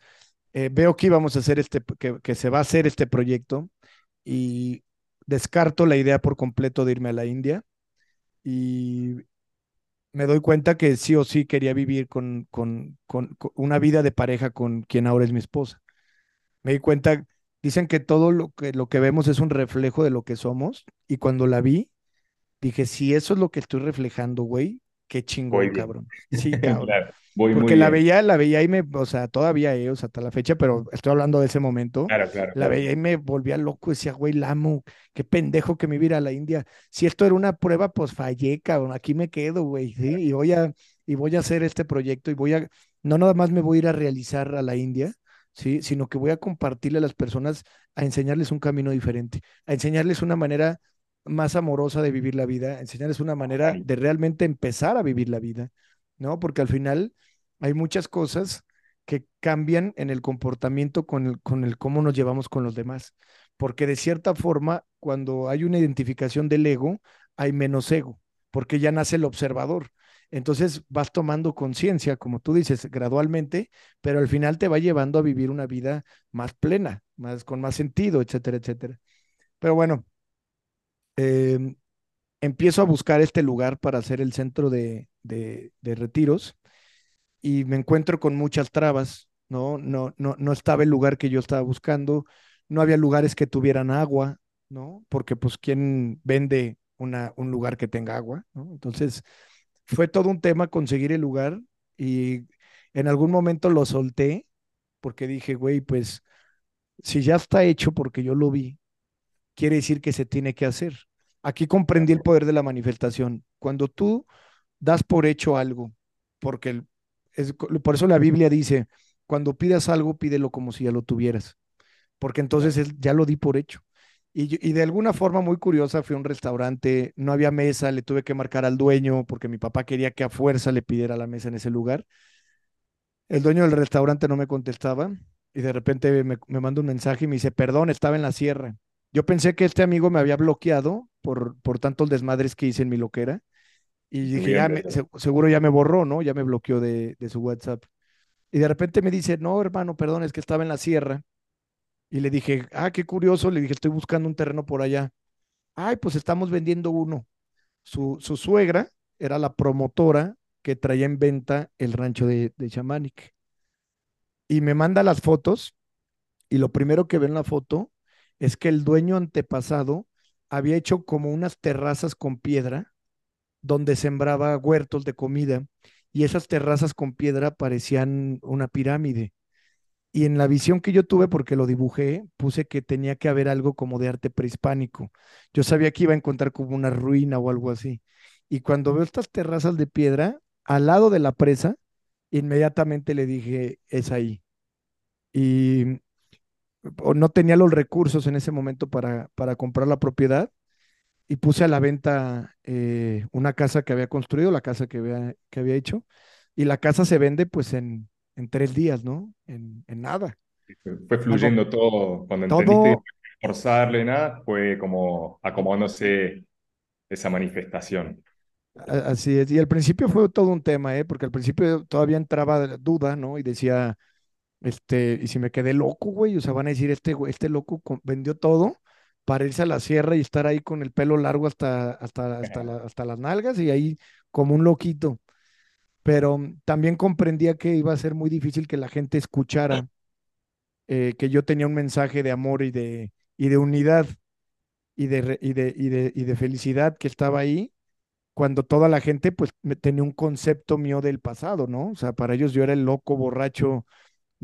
eh, veo que íbamos a hacer este, que, que se va a hacer este proyecto y descarto la idea por completo de irme a la India y me doy cuenta que sí o sí quería vivir con, con, con, una vida de pareja con quien ahora es mi esposa. Me di cuenta, dicen que todo lo que, lo que vemos es un reflejo de lo que somos y cuando la vi, dije, si eso es lo que estoy reflejando, güey, qué chingón, cabrón. Sí, cabrón. Porque la veía, la veía y me, o sea, todavía, eh, o sea, hasta la fecha, pero estoy hablando de ese momento. Claro, claro. La veía y me volvía loco, decía, güey, Lamo, qué pendejo que me iba a la India. Si esto era una prueba, pues fallé, cabrón, aquí me quedo, güey, ¿sí? Y voy a, y voy a hacer este proyecto y voy a, no nada más me voy a ir a realizar a la India, ¿sí? Sino que voy a compartirle a las personas, a enseñarles un camino diferente, a enseñarles una manera más amorosa de vivir la vida, enseñarles una manera de realmente empezar a vivir la vida, ¿no? Porque al final hay muchas cosas que cambian en el comportamiento con el, con el cómo nos llevamos con los demás. Porque de cierta forma, cuando hay una identificación del ego, hay menos ego, porque ya nace el observador. Entonces vas tomando conciencia, como tú dices, gradualmente, pero al final te va llevando a vivir una vida más plena, más, con más sentido, etcétera, etcétera. Pero bueno, em, empiezo a buscar este lugar para hacer el centro de, de retiros y me encuentro con muchas trabas, ¿no? No, no, no estaba el lugar que yo estaba buscando, no había lugares que tuvieran agua, ¿no? Porque pues quién vende una, un lugar que tenga agua, ¿no? Entonces fue todo un tema conseguir el lugar y en algún momento lo solté porque dije, güey, pues si ya está hecho porque yo lo vi, quiere decir que se tiene que hacer. Aquí comprendí el poder de la manifestación. Cuando tú das por hecho algo, porque el, por eso la Biblia dice, cuando pidas algo, pídelo como si ya lo tuvieras, porque entonces ya lo di por hecho. Y, de alguna forma muy curiosa fui a un restaurante, no había mesa, le tuve que marcar al dueño porque mi papá quería que a fuerza le pidiera la mesa en ese lugar. El dueño del restaurante no me contestaba y de repente me, me manda un mensaje y me dice, perdón, estaba en la sierra. Yo pensé que este amigo me había bloqueado por, por tantos desmadres que hice en mi loquera y dije, ya seguro ya me borró, ¿no? Ya me bloqueó de, su WhatsApp. Y de repente me dice, no, hermano, perdón, es que estaba en la sierra. Y le dije, ah, qué curioso. Le dije, estoy buscando un terreno por allá. Ay, pues estamos vendiendo uno. Su, su suegra era la promotora que traía en venta el rancho de, de Shamanic. Y me manda las fotos. Y lo primero que ve en la foto es que el dueño antepasado había hecho como unas terrazas con piedra donde sembraba huertos de comida y esas terrazas con piedra parecían una pirámide. Y en la visión que yo tuve, porque lo dibujé, puse que tenía que haber algo como de arte prehispánico. Yo sabía que iba a encontrar como una ruina o algo así. Y cuando veo estas terrazas de piedra, al lado de la presa, inmediatamente le dije, es ahí. Y no tenía los recursos en ese momento para, para comprar la propiedad, y puse a la venta eh, una casa que había construido, la casa que había, que había hecho, y la casa se vende pues en, en tres días, ¿no? En, en nada. Fue Algo, fluyendo todo, cuando todo forzarle nada, fue como acomodándose esa manifestación. así es. Y al principio fue todo un tema, ¿eh? Porque al principio todavía entraba duda, ¿no? Y decía, este, y si me quedé loco, güey, o sea, van a decir, este, este loco vendió todo para irse a la sierra y estar ahí con el pelo largo hasta, hasta, hasta, la- hasta las nalgas y ahí como un loquito. Pero mm, también comprendía que iba a ser muy difícil que la gente escuchara eh, que yo tenía un mensaje de amor y de, y de unidad y de, y de, y de, y de felicidad que estaba ahí, cuando toda la gente pues me- tenía un concepto mío del pasado, ¿no? O sea, para ellos yo era el loco, borracho,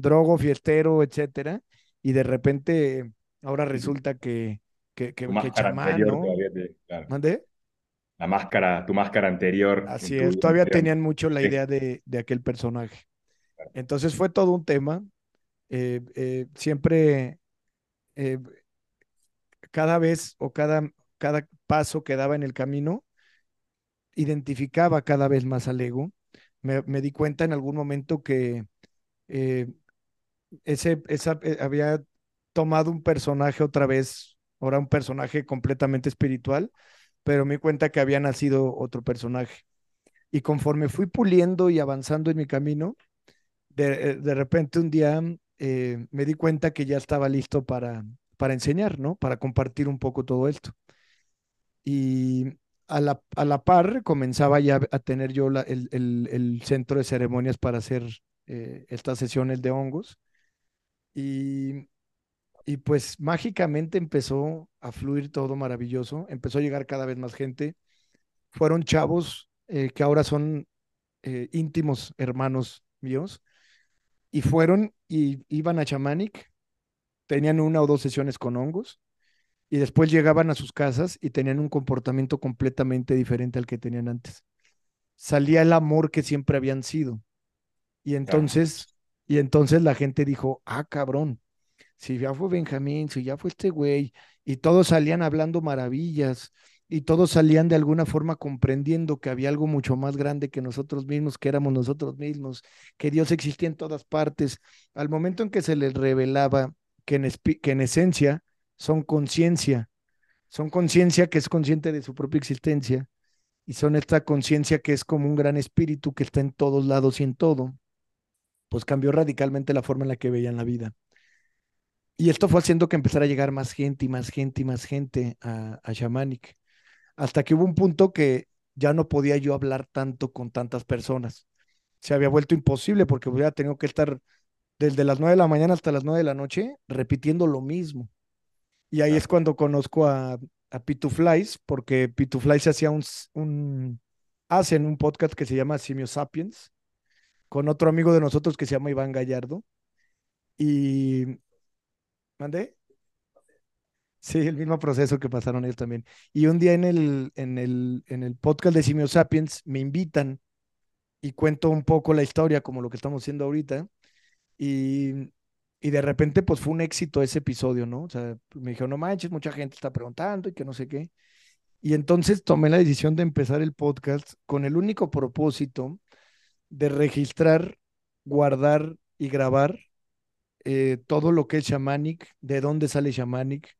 drogo, fiestero, etcétera, y de repente ahora resulta que, que, que, chamán, ¿no? te, claro, ¿Mandé? la máscara, tu máscara anterior Así es, todavía anterior. tenían mucho la Sí, idea de, de aquel personaje. Entonces fue todo un tema. eh, eh, siempre eh, cada vez o cada, cada paso que daba en el camino, identificaba cada vez más al ego. Me, me di cuenta en algún momento que eh, ese, esa, eh, había tomado un personaje otra vez, ahora un personaje completamente espiritual, pero me di cuenta que había nacido otro personaje. Y conforme fui puliendo y avanzando en mi camino, de, eh, de repente un día eh, me di cuenta que ya estaba listo para, para enseñar, ¿no? Para compartir un poco todo esto. Y a la, a la par comenzaba ya a tener yo la- el, el- el centro de ceremonias para hacer estas sesiones de hongos. Y, y pues mágicamente empezó a fluir todo maravilloso, empezó a llegar cada vez más gente. Fueron chavos eh, que ahora son eh, íntimos hermanos míos y fueron y iban a Chamanic, tenían una o dos sesiones con hongos y después llegaban a sus casas y tenían un comportamiento completamente diferente al que tenían antes. Salía el amor que siempre habían sido. Y entonces, y entonces la gente dijo, ah, cabrón, si ya fue Benjamín, si ya fue este güey, y todos salían hablando maravillas, y todos salían de alguna forma comprendiendo que había algo mucho más grande que nosotros mismos, que éramos nosotros mismos, que Dios existía en todas partes. Al momento en que se les revelaba que en, que en esencia son conciencia, son conciencia que es consciente de su propia existencia, y son esta conciencia que es como un gran espíritu que está en todos lados y en todo, pues cambió radicalmente la forma en la que veían la vida. Y esto fue haciendo que empezara a llegar más gente y más gente y más gente a, a Shamanic, hasta que hubo un punto que ya no podía yo hablar tanto con tantas personas. Se había vuelto imposible porque hubiera tenido que estar desde las 9 de la mañana hasta las 9 de la noche repitiendo lo mismo. Y ahí es cuando conozco a, a Pituflies, porque Pituflies hacía un, hacen un podcast que se llama Simio Sapiens, con otro amigo de nosotros que se llama Iván Gallardo. Y, ¿mandé? Sí, el mismo proceso que pasaron ellos también. Y un día en el, en el, en el podcast de Simio Sapiens me invitan y cuento un poco la historia, como lo que estamos haciendo ahorita. Y, y de repente, pues fue un éxito ese episodio, ¿no? O sea, me dijeron, no manches, mucha gente está preguntando y que no sé qué. Y entonces tomé la decisión de empezar el podcast con el único propósito de registrar, guardar y grabar eh, todo lo que es shamanic, de dónde sale shamanic,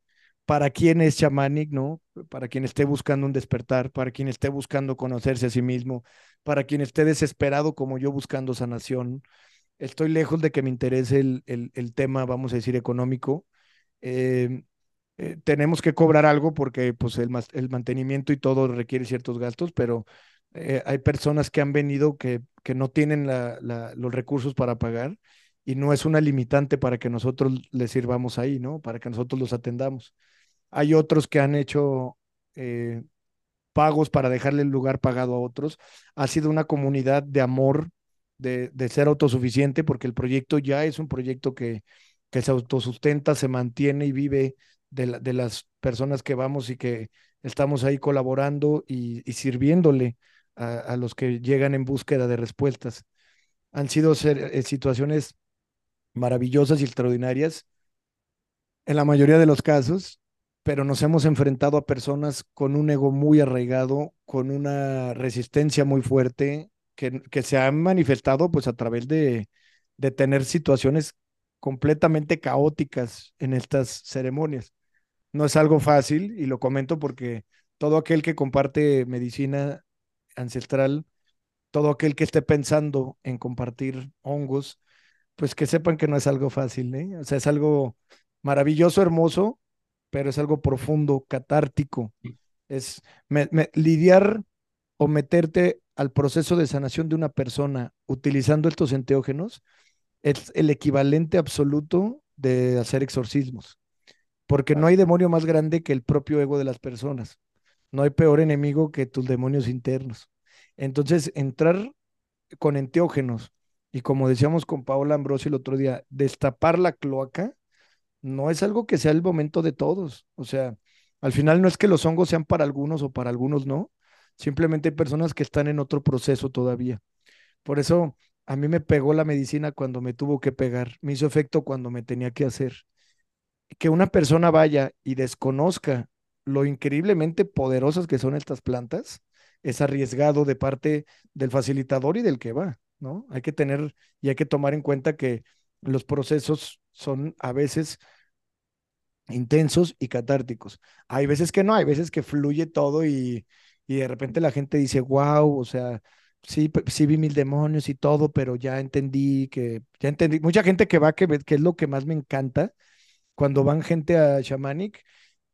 para quién es shamanic, ¿no? Para quien esté buscando un despertar, para quien esté buscando conocerse a sí mismo, para quien esté desesperado como yo buscando sanación. Estoy lejos de que me interese el, el, el tema, vamos a decir, económico. Eh, eh, tenemos que cobrar algo porque pues el, el mantenimiento y todo requiere ciertos gastos, pero eh, hay personas que han venido que, que no tienen los recursos para pagar y no es una limitante para que nosotros les sirvamos ahí, ¿no? Para que nosotros los atendamos. Hay otros que han hecho eh, pagos para dejarle el lugar pagado a otros. Ha sido una comunidad de amor, de, de ser autosuficiente, porque el proyecto ya es un proyecto que, que se autosustenta, se mantiene y vive de, de las personas que vamos y que estamos ahí colaborando y sirviéndole a, los que llegan en búsqueda de respuestas. Han sido eh, situaciones maravillosas y extraordinarias en la mayoría de los casos, pero nos hemos enfrentado a personas con un ego muy arraigado, con una resistencia muy fuerte, que, que se han manifestado pues a través de, de tener situaciones completamente caóticas en estas ceremonias. No es algo fácil y lo comento porque todo aquel que comparte medicina ancestral, todo aquel que esté pensando en compartir hongos, pues que sepan que no es algo fácil, ¿eh? O sea, es algo maravilloso, hermoso, pero es algo profundo, catártico. Es lidiar o meterte al proceso de sanación de una persona utilizando estos enteógenos es el equivalente absoluto de hacer exorcismos, porque no hay demonio más grande que el propio ego de las personas. No hay peor enemigo que tus demonios internos. Entonces, entrar con enteógenos y como decíamos con Paola Ambrosio el otro día, destapar la cloaca no es algo que sea el momento de todos. O sea, al final no es que los hongos sean para algunos o para algunos no. Simplemente hay personas que están en otro proceso todavía. Por eso a mí me pegó la medicina cuando me tuvo que pegar, me hizo efecto cuando me tenía que hacer. Que una persona vaya y desconozca lo increíblemente poderosas que son estas plantas, es arriesgado de parte del facilitador y del que va, ¿no? Hay que tener y hay que tomar en cuenta que los procesos son a veces intensos y catárticos. Hay veces que no, hay veces que fluye todo y, y de repente la gente dice, wow, o sea, sí, sí vi mil demonios y todo, pero ya entendí que, ya entendí, mucha gente que va, que, que es lo que más me encanta, cuando van gente a Shamanic,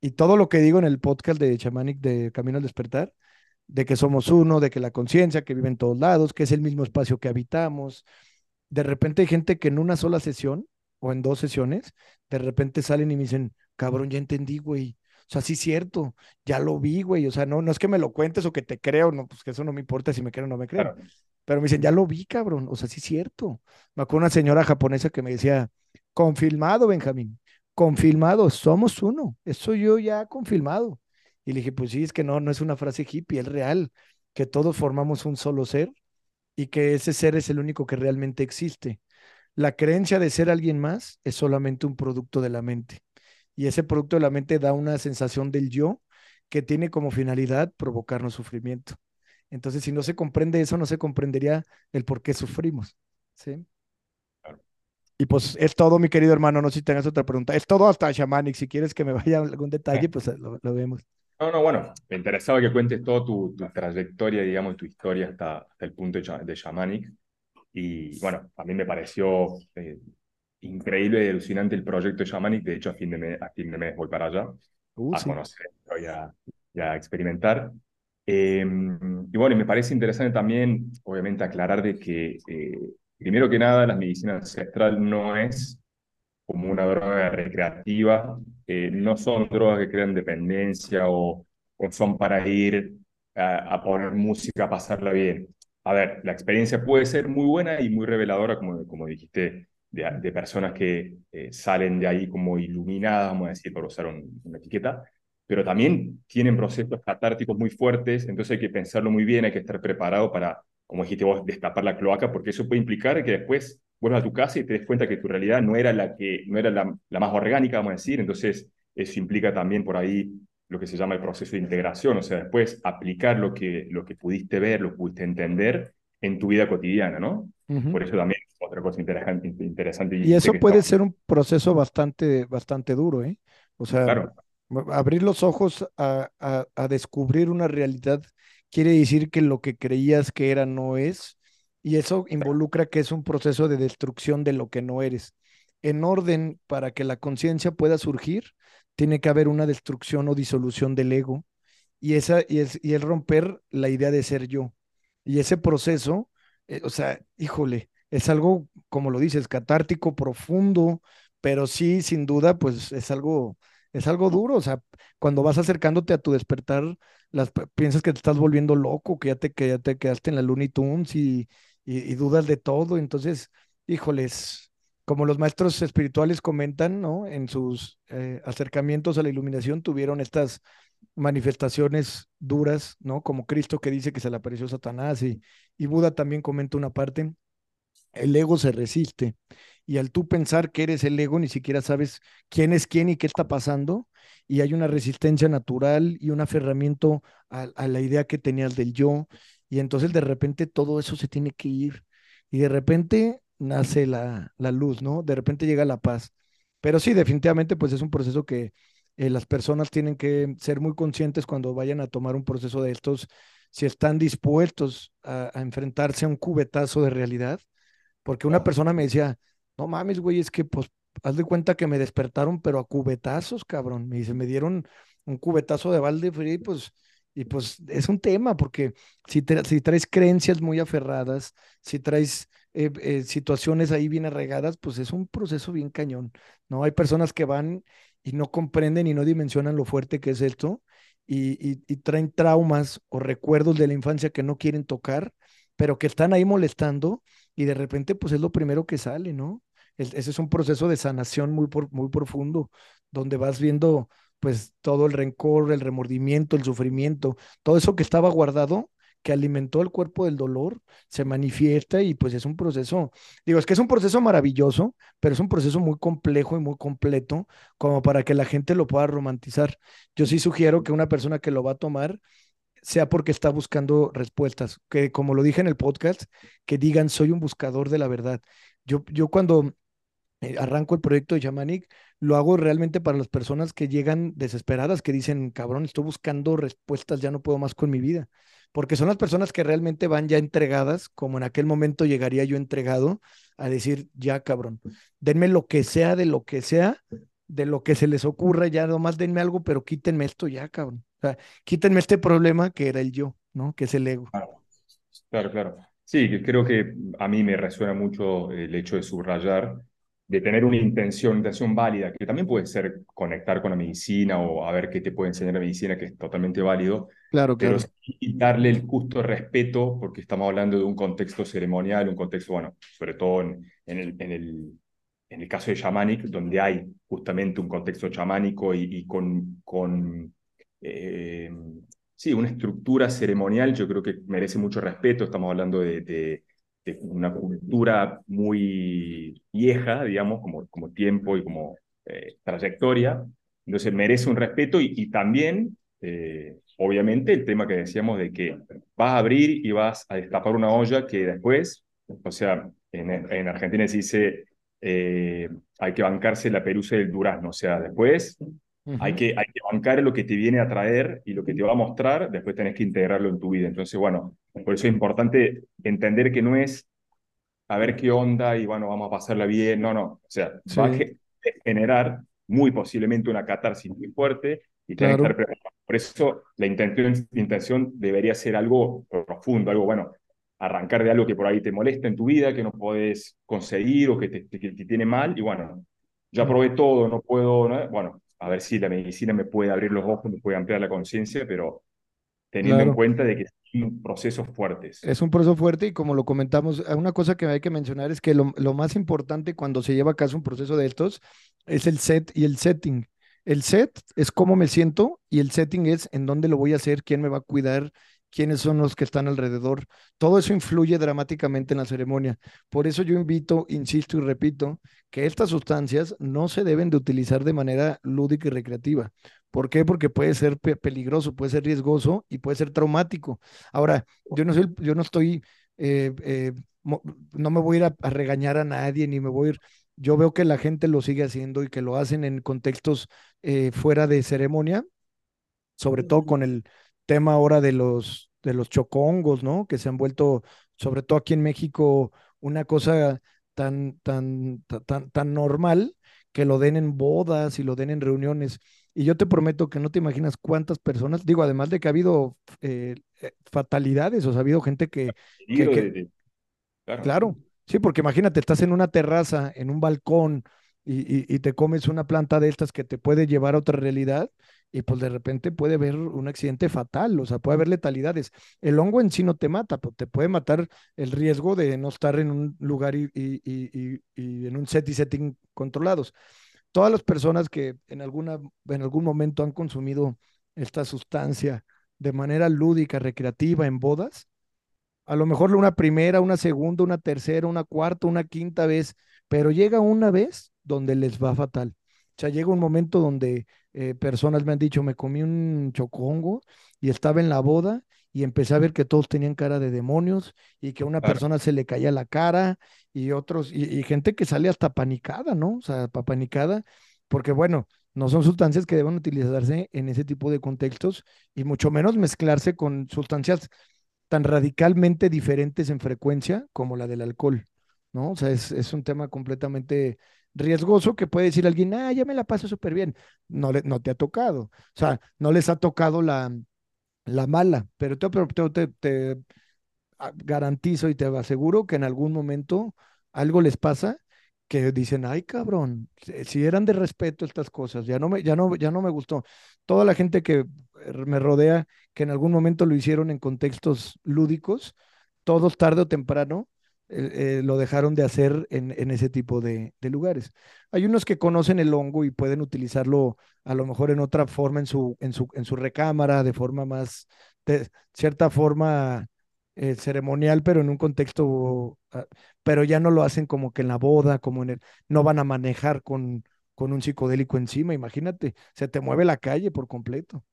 y todo lo que digo en el podcast de Shamanic de Camino al Despertar, de que somos uno, de que la conciencia que vive en todos lados, que es el mismo espacio que habitamos. De repente hay gente que en una sola sesión o en dos sesiones, de repente salen y me dicen, cabrón, ya entendí, güey. O sea, sí es cierto, ya lo vi, güey. O sea, no, no es que me lo cuentes o que te creo, no, pues que eso no me importa si me creen o no me creen. Pero me dicen, ya lo vi, cabrón. O sea, sí es cierto. Me acuerdo una señora japonesa que me decía, confirmado, Benjamín, confirmado, somos uno. Eso yo ya confirmado. Y le dije, pues sí, es que no, no es una frase hippie, es real, que todos formamos un solo ser y que ese ser es el único que realmente existe. La creencia de ser alguien más es solamente un producto de la mente. Y ese producto de la mente da una sensación del yo que tiene como finalidad provocarnos sufrimiento. Entonces, si no se comprende eso, no se comprendería el por qué sufrimos. ¿sí? Y pues es todo, mi querido hermano. No sé si tengas otra pregunta. Es todo hasta Shamanic. Si quieres que me vaya algún detalle, pues lo, lo vemos. No, no, bueno, me interesaba que cuentes toda tu, trayectoria, digamos, tu historia hasta, hasta el punto de, Shamanic. Y bueno, a mí me pareció eh, increíble y alucinante el proyecto de Shamanic. De hecho, a fin de mes, a fin de mes voy para allá uh, a conocer y a, a experimentar. Em, y bueno, y me parece interesante también, obviamente, aclarar de que, eh, primero que nada, la medicina ancestral no es como una droga recreativa, eh, no son drogas que crean dependencia o, o son para ir a, poner música, a pasarla bien. A ver, la experiencia puede ser muy buena y muy reveladora, como, como dijiste, de, personas que eh, salen de ahí como iluminadas, vamos a decir, por usar una etiqueta, pero también tienen procesos catárticos muy fuertes, entonces hay que pensarlo muy bien, hay que estar preparado para, como dijiste vos, destapar la cloaca, porque eso puede implicar que después vuelvas a tu casa y te des cuenta que tu realidad no era la, que, no era la, la más orgánica, vamos a decir, entonces eso implica también por ahí lo que se llama el proceso de integración, o sea, después aplicar lo que, lo que pudiste ver, lo que pudiste entender en tu vida cotidiana, ¿no? Por eso también es otra cosa interesante. interesante y, eso puede ser un proceso bastante, bastante duro, ¿eh? O sea, abrir los ojos a, a, a, descubrir una realidad quiere decir que lo que creías que era no es, y eso involucra que es un proceso de destrucción de lo que no eres. En orden para que la conciencia pueda surgir, tiene que haber una destrucción o disolución del ego y, esa, y, es, y el romper la idea de ser yo. Y ese proceso, eh, o sea, híjole, es algo, como lo dices, catártico, profundo, pero sí, sin duda, pues es algo, es algo duro. O sea, cuando vas acercándote a tu despertar, las, piensas que te estás volviendo loco, que ya te, que ya te quedaste en la Looney Tunes y, y, dudas de todo. Entonces, híjoles, como los maestros espirituales comentan, ¿no? En sus eh, acercamientos a la iluminación tuvieron estas manifestaciones duras, ¿no? Como Cristo que dice que se le apareció Satanás y, y Buda también comenta una parte, el ego se resiste y al tú pensar que eres el ego ni siquiera sabes quién es quién y qué está pasando y hay una resistencia natural y un aferramiento a, a la idea que tenías del yo y entonces de repente todo eso se tiene que ir. Y de repente nace la, la luz, ¿no? De repente llega la paz. Pero sí, definitivamente, pues es un proceso que eh, las personas tienen que ser muy conscientes cuando vayan a tomar un proceso de estos, si están dispuestos a, a enfrentarse a un cubetazo de realidad, porque una persona me decía, no mames, güey, es que pues haz de cuenta que me despertaron, pero a cubetazos, cabrón. Me dice, me dieron un cubetazo de balde frío y pues, y pues es un tema, porque si, tra- si traes creencias muy aferradas, si traes eh, eh, situaciones ahí bien arraigadas, pues es un proceso bien cañón, ¿no? Hay personas que van y no comprenden y no dimensionan lo fuerte que es esto y traen traumas o recuerdos de la infancia que no quieren tocar, pero que están ahí molestando y de repente pues es lo primero que sale, ¿no? Es- ese es un proceso de sanación muy, muy profundo, donde vas viendo pues todo el rencor, el remordimiento, el sufrimiento, todo eso que estaba guardado, que alimentó el cuerpo del dolor, se manifiesta y pues es un proceso, digo, es que es un proceso maravilloso, pero es un proceso muy complejo y muy completo como para que la gente lo pueda romantizar. Yo sí sugiero que una persona que lo va a tomar sea porque está buscando respuestas, que como lo dije en el podcast, que digan, soy un buscador de la verdad. Yo, yo cuando arranco el proyecto de Shamanic, lo hago realmente para las personas que llegan desesperadas, que dicen, cabrón, estoy buscando respuestas, ya no puedo más con mi vida. Porque son las personas que realmente van ya entregadas, como en aquel momento llegaría yo entregado a decir, ya cabrón, denme lo que sea, de lo que sea, de lo que se les ocurra, ya nomás denme algo, pero quítenme esto ya, cabrón. O sea, quítenme este problema que era el yo, ¿no? Que es el ego. Claro, claro, claro. Sí, creo que a mí me resuena mucho el hecho de subrayar, de tener una intención, una intención válida, que también puede ser conectar con la medicina o a ver qué te puede enseñar la medicina, que es totalmente válido, Claro, pero claro. sí darle el justo respeto, porque estamos hablando de un contexto ceremonial, un contexto, bueno, sobre todo en, en el, en el, en el caso de Shamanic, donde hay justamente un contexto chamánico y, y con, con eh, sí, una estructura ceremonial, yo creo que merece mucho respeto, estamos hablando de, de, de una cultura muy vieja, digamos, como, como tiempo y como eh, trayectoria, entonces merece un respeto y, y también eh, obviamente el tema que decíamos de que vas a abrir y vas a destapar una olla que después, o sea, en, en Argentina se dice eh, hay que bancarse la pelusa del durazno, o sea, después hay que, hay que bancar lo que te viene a traer y lo que te va a mostrar, después tenés que integrarlo en tu vida. Entonces, bueno, por eso es importante entender que no es a ver qué onda y bueno, vamos a pasarla bien. No, no. O sea, va a Sí, ge- generar muy posiblemente una catarsis muy fuerte y tenés que estar claro. preparado. Por eso la intención, la intención debería ser algo profundo, algo bueno, arrancar de algo que por ahí te molesta en tu vida, que no podés conseguir o que te, que te tiene mal. Y bueno, ya probé todo, no puedo, ¿no? Bueno, a ver si la medicina me puede abrir los ojos, me puede ampliar la conciencia, pero teniendo en cuenta de que son procesos fuertes. Es un proceso fuerte y como lo comentamos, eh, una cosa que hay que mencionar es que lo, lo más importante cuando se lleva a cabo un proceso de estos es el set y el setting. El set es cómo me siento y el setting es en dónde lo voy a hacer, quién me va a cuidar, quiénes son los que están alrededor. Todo eso influye dramáticamente en la ceremonia. Por eso yo invito, insisto y repito, que estas sustancias no se deben de utilizar de manera lúdica y recreativa. ¿Por qué? Porque puede ser pe- peligroso, puede ser riesgoso y puede ser traumático. Ahora, yo no soy, yo no estoy, eh, eh, no me voy a ir a, a regañar a nadie, ni me voy a ir. Yo veo que la gente lo sigue haciendo y que lo hacen en contextos eh, fuera de ceremonia, sobre todo con el tema ahora de los, de los chocongos, ¿no? Que se han vuelto, sobre todo aquí en México, una cosa tan, tan, ta- tan, tan normal que lo den en bodas y lo den en reuniones. Y yo te prometo que no te imaginas cuántas personas, digo, además de que ha habido eh, eh, fatalidades, o sea, ha habido gente que, claro, Claro, sí, porque imagínate, estás en una terraza, en un balcón, y, y- y te comes una planta de estas que te puede llevar a otra realidad, y pues de repente puede haber un accidente fatal, o sea, puede haber letalidades. El hongo en sí no te mata, pero te puede matar el riesgo de no estar en un lugar y, y- y- y- y en un set y setting controlados. Todas las personas que en alguna, en algún momento han consumido esta sustancia de manera lúdica, recreativa, en bodas, a lo mejor una primera, una segunda, una tercera, una cuarta, una quinta vez, pero llega una vez donde les va fatal. O sea, llega un momento donde eh, personas me han dicho, me comí un chocongo y estaba en la boda y empecé a ver que todos tenían cara de demonios y que a una Claro, persona se le caía la cara y otros, y, y gente que sale hasta panicada, ¿no? O sea, pa- panicada, porque bueno, no son sustancias que deben utilizarse en ese tipo de contextos y mucho menos mezclarse con sustancias tan radicalmente diferentes en frecuencia como la del alcohol, ¿no? O sea, es, es un tema completamente riesgoso que puede decir alguien, ah, ya me la paso súper bien. No, le, no te ha tocado. O sea, no les ha tocado la, la mala, pero te, te, te- te a- garantizo y te aseguro que en algún momento algo les pasa que dicen, ay, cabrón, si eran de respeto estas cosas, ya no me, ya no, ya no me gustó. Toda la gente que me rodea, que en algún momento lo hicieron en contextos lúdicos, todos tarde o temprano eh, eh, lo dejaron de hacer en, en ese tipo de, lugares. Hay unos que conocen el hongo y pueden utilizarlo a lo mejor en otra forma, en su, en su, en su recámara, de forma más, de cierta forma eh, ceremonial, pero en un contexto, ah, pero ya no lo hacen como que en la boda, como en el, no van a manejar con, con un psicodélico encima, imagínate, se te mueve la calle por completo.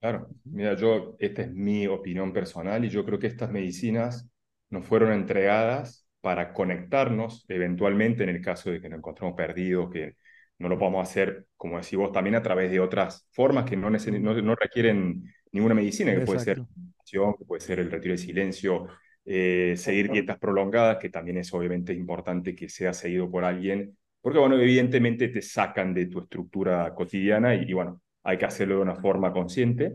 claro. Mira, yo, esta es mi opinión personal y yo creo que estas medicinas nos fueron entregadas para conectarnos eventualmente en el caso de que nos encontremos perdidos, que no lo podamos hacer, como decís vos, también a través de otras formas que no, no, no requieren ninguna medicina, que puede ser que puede ser el retiro de silencio, eh, seguir dietas prolongadas, que también es obviamente importante que sea seguido por alguien, porque bueno, evidentemente te sacan de tu estructura cotidiana y, y bueno, hay que hacerlo de una forma consciente,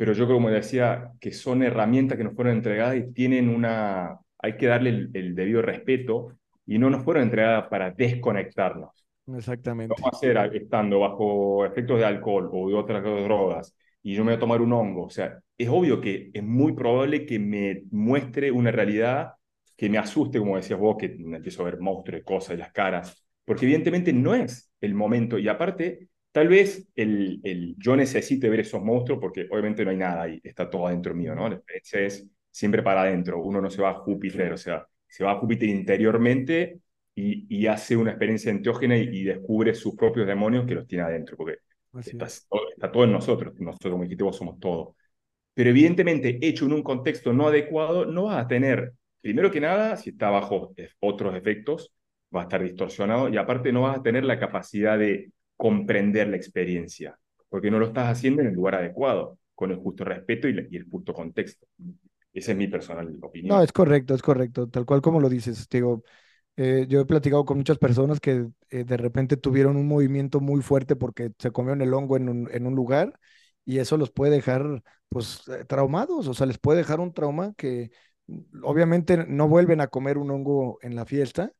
pero yo como decía, que son herramientas que nos fueron entregadas y tienen una, hay que darle el, el debido respeto y no nos fueron entregadas para desconectarnos. Exactamente. hacer a- estando bajo efectos de alcohol o de otras drogas y yo me voy a tomar un hongo, o sea, es obvio que es muy probable que me muestre una realidad que me asuste, como decías vos, que empiezo a ver monstruos, cosas, las caras, porque evidentemente no es el momento. Y aparte, tal vez el, el, yo necesite ver esos monstruos porque obviamente no hay nada ahí, está todo adentro mío, ¿no? La experiencia es siempre para adentro, uno no se va a Júpiter, o sea, se va a Júpiter interiormente y, y hace una experiencia enteógena y, y descubre sus propios demonios que los tiene adentro, porque está, es. está todo en nosotros, nosotros como dijiste vos somos todo. Pero evidentemente, hecho en un contexto no adecuado, no vas a tener, primero que nada, si está bajo otros efectos, va a estar distorsionado y aparte no vas a tener la capacidad de comprender la experiencia, porque no lo estás haciendo en el lugar adecuado, con el justo respeto y, y el justo contexto. Esa es mi personal No, opinión. es correcto, es correcto, tal cual como lo dices. Digo, eh, yo he platicado con muchas personas que eh, de repente tuvieron un movimiento muy fuerte porque se comieron el hongo en un, en un lugar y eso los puede dejar pues eh, traumados, o sea, les puede dejar un trauma que mm, obviamente no vuelven a comer un hongo en la fiesta,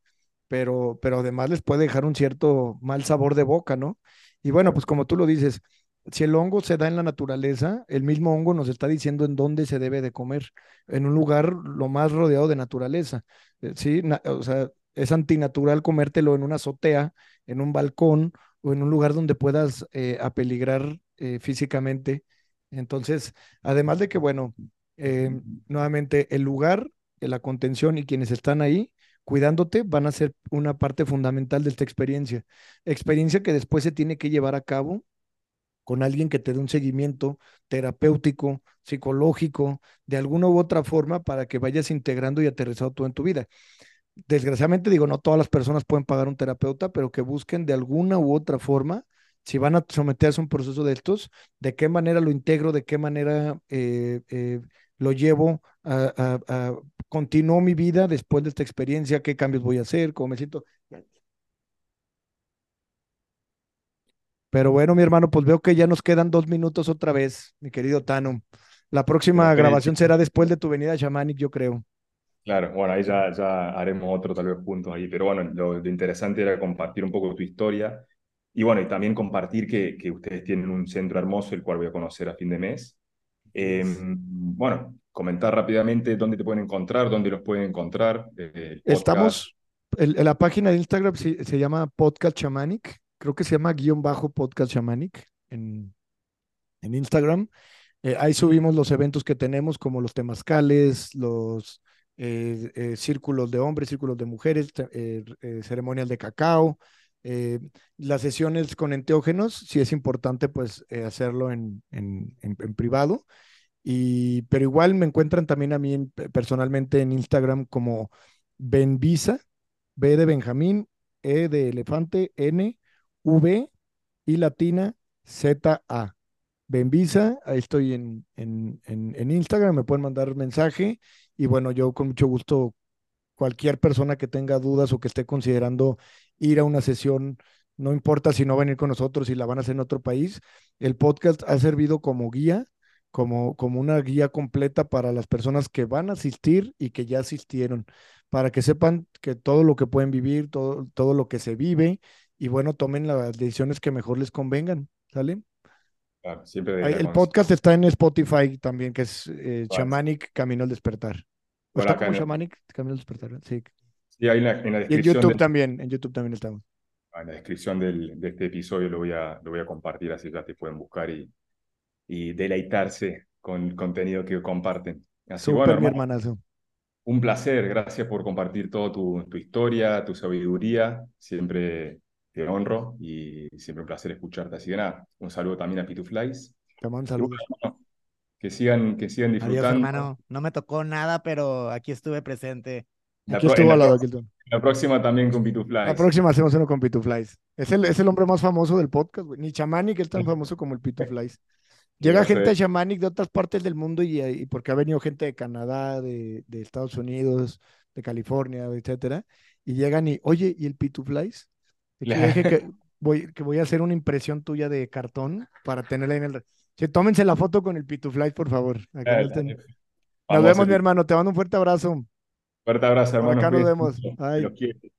pero, pero además les puede dejar un cierto mal sabor de boca, ¿no? Y bueno, pues como tú lo dices, si el hongo se da en la naturaleza, el mismo hongo nos está diciendo en dónde se debe de comer, en un lugar lo más rodeado de naturaleza, eh, ¿sí? O sea, es antinatural comértelo en una azotea, en un balcón o en un lugar donde puedas eh, apeligrar eh, físicamente. Entonces, además de que, bueno, eh, nuevamente el lugar, la contención y quienes están ahí cuidándote van a ser una parte fundamental de esta experiencia. Experiencia que después se tiene que llevar a cabo con alguien que te dé un seguimiento terapéutico, psicológico, de alguna u otra forma para que vayas integrando y aterrizado todo en tu vida. Desgraciadamente digo, no todas las personas pueden pagar un terapeuta, pero que busquen de alguna u otra forma, si van a someterse a un proceso de estos, de qué manera lo integro, de qué manera eh, eh, lo llevo a, a, a, continúo mi vida después de esta experiencia, qué cambios voy a hacer, cómo me siento. Pero bueno, mi hermano, pues veo que ya nos quedan dos minutos otra vez, mi querido Tano. La próxima grabación será después de tu venida a Shamanic, yo creo. Claro, bueno, ahí ya, ya haremos otro tal vez juntos ahí, pero bueno, lo, lo interesante era compartir un poco tu historia y bueno, y también compartir que, que ustedes tienen un centro hermoso, el cual voy a conocer a fin de mes. Eh, bueno, comentar rápidamente dónde te pueden encontrar, dónde los pueden encontrar, eh, el. Estamos, el- en la página de Instagram se, se llama Podcast Shamanic, creo que se llama guion bajo Podcast Shamanic en, en Instagram. Eh, ahí subimos los eventos que tenemos, como los temazcales, los eh, eh, círculos de hombres, círculos de mujeres, ceremonias de cacao, eh, las sesiones con enteógenos, si es importante pues eh, hacerlo en, en, en- privado. Y, pero igual me encuentran también a mí en- personalmente en Instagram como Benvisa, B de Benjamín, E de elefante, N, V y latina, Z, A. Benvisa, ahí estoy en, en, en, en Instagram, me pueden mandar mensaje y bueno, yo con mucho gusto cualquier persona que tenga dudas o que esté considerando ir a una sesión, no importa si no van a ir con nosotros, si la van a hacer en otro país, el podcast ha servido como guía, como, como una guía completa para las personas que van a asistir y que ya asistieron, para que sepan que todo lo que pueden vivir, todo, todo lo que se vive, y bueno, tomen las decisiones que mejor les convengan, ¿sale? Claro, siempre El podcast está en Spotify también, que es eh, Shamanic Camino al Despertar. ¿O Por está como Shamanic Camino al Despertar? Sí. Sí, ahí en la, en la Y en descripción YouTube del, también, en YouTube también estamos. en la descripción del, de este episodio lo voy a, lo voy a compartir, así ya te pueden buscar y, y deleitarse con el contenido que comparten. Así bueno, Súper, mi hermano, hermanazo. un placer, gracias por compartir toda tu, tu historia, tu sabiduría, siempre te honro y siempre un placer escucharte. Así que nada, un saludo también a Pituflies. Te mando Y bueno, saludos. hermano, que sigan, que sigan Adiós, disfrutando. hermano. No me tocó nada, pero aquí estuve presente. La Aquí en estuvo la al lado, Kilton. La próxima también con La Pituflies. próxima hacemos uno con Pituflies. Es el, es el hombre más famoso del podcast, güey. Ni Shamanic es tan famoso como el Pituflies. Llega Ya sé. gente de Shamanic de otras partes del mundo y, y porque ha venido gente de Canadá, de, de Estados Unidos, de California, etcétera, y llegan y, oye, ¿y el Pituflies? Es que que voy, que voy a hacer una impresión tuya de cartón para tenerla en el... Sí, tómense la foto con el Pituflies, por favor. Acá Nos vemos, mi hermano. Te mando un fuerte abrazo. Fuerte abrazo, hermano. acá nos vemos. Bye.